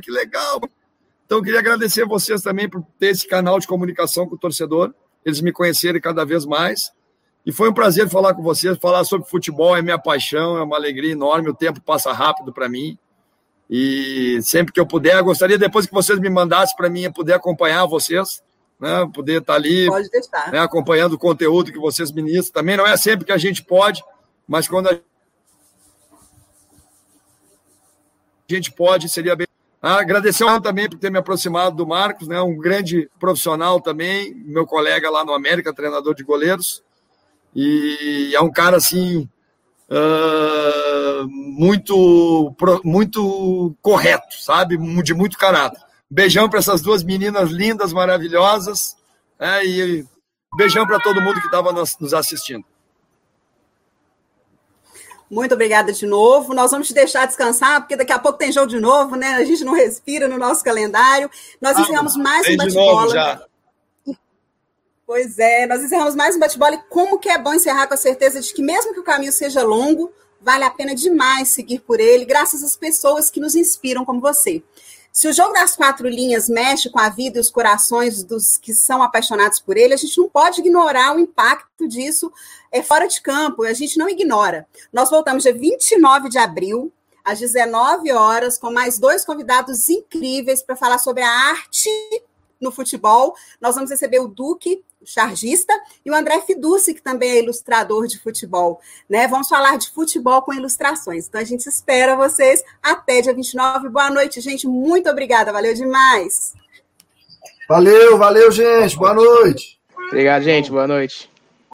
que legal. Então, eu queria agradecer a vocês também por ter esse canal de comunicação com o torcedor, eles me conhecerem cada vez mais. E foi um prazer falar com vocês. Falar sobre futebol é minha paixão, é uma alegria enorme. O tempo passa rápido para mim. E sempre que eu puder, gostaria depois que vocês me mandassem para mim, eu poder acompanhar vocês, né? Poder estar tá ali, né? acompanhando o conteúdo que vocês ministram. Também não é sempre que a gente pode, mas quando a gente pode, seria bem. Ah, agradecer também por ter me aproximado do Marcos, né? Um grande profissional também, meu colega lá no América, treinador de goleiros. E é um cara assim uh, muito, muito correto, sabe? De muito caráter. Beijão para essas duas meninas lindas, maravilhosas. Né? E beijão para todo mundo que estava nos assistindo. Muito obrigada de novo. Nós vamos te deixar descansar, porque daqui a pouco tem jogo de novo, né? A gente não respira no nosso calendário. Nós ah, encerramos mais um bate-bola. Pois é, nós encerramos mais um bate-bola e como que é bom encerrar com a certeza de que mesmo que o caminho seja longo, vale a pena demais seguir por ele, graças às pessoas que nos inspiram como você. Se o jogo das quatro linhas mexe com a vida e os corações dos que são apaixonados por ele, a gente não pode ignorar o impacto disso é, fora de campo, a gente não ignora. Nós voltamos dia 29 de abril, às 19 horas, com mais dois convidados incríveis para falar sobre a arte no futebol. Nós vamos receber o Duque, chargista, e o André Fiduci, que também é ilustrador de futebol. Né? Vamos falar de futebol com ilustrações. Então a gente espera vocês até dia 29. Boa noite, gente. Muito obrigada. Valeu demais. Valeu, valeu, gente. Boa noite. Obrigado, gente. Boa noite.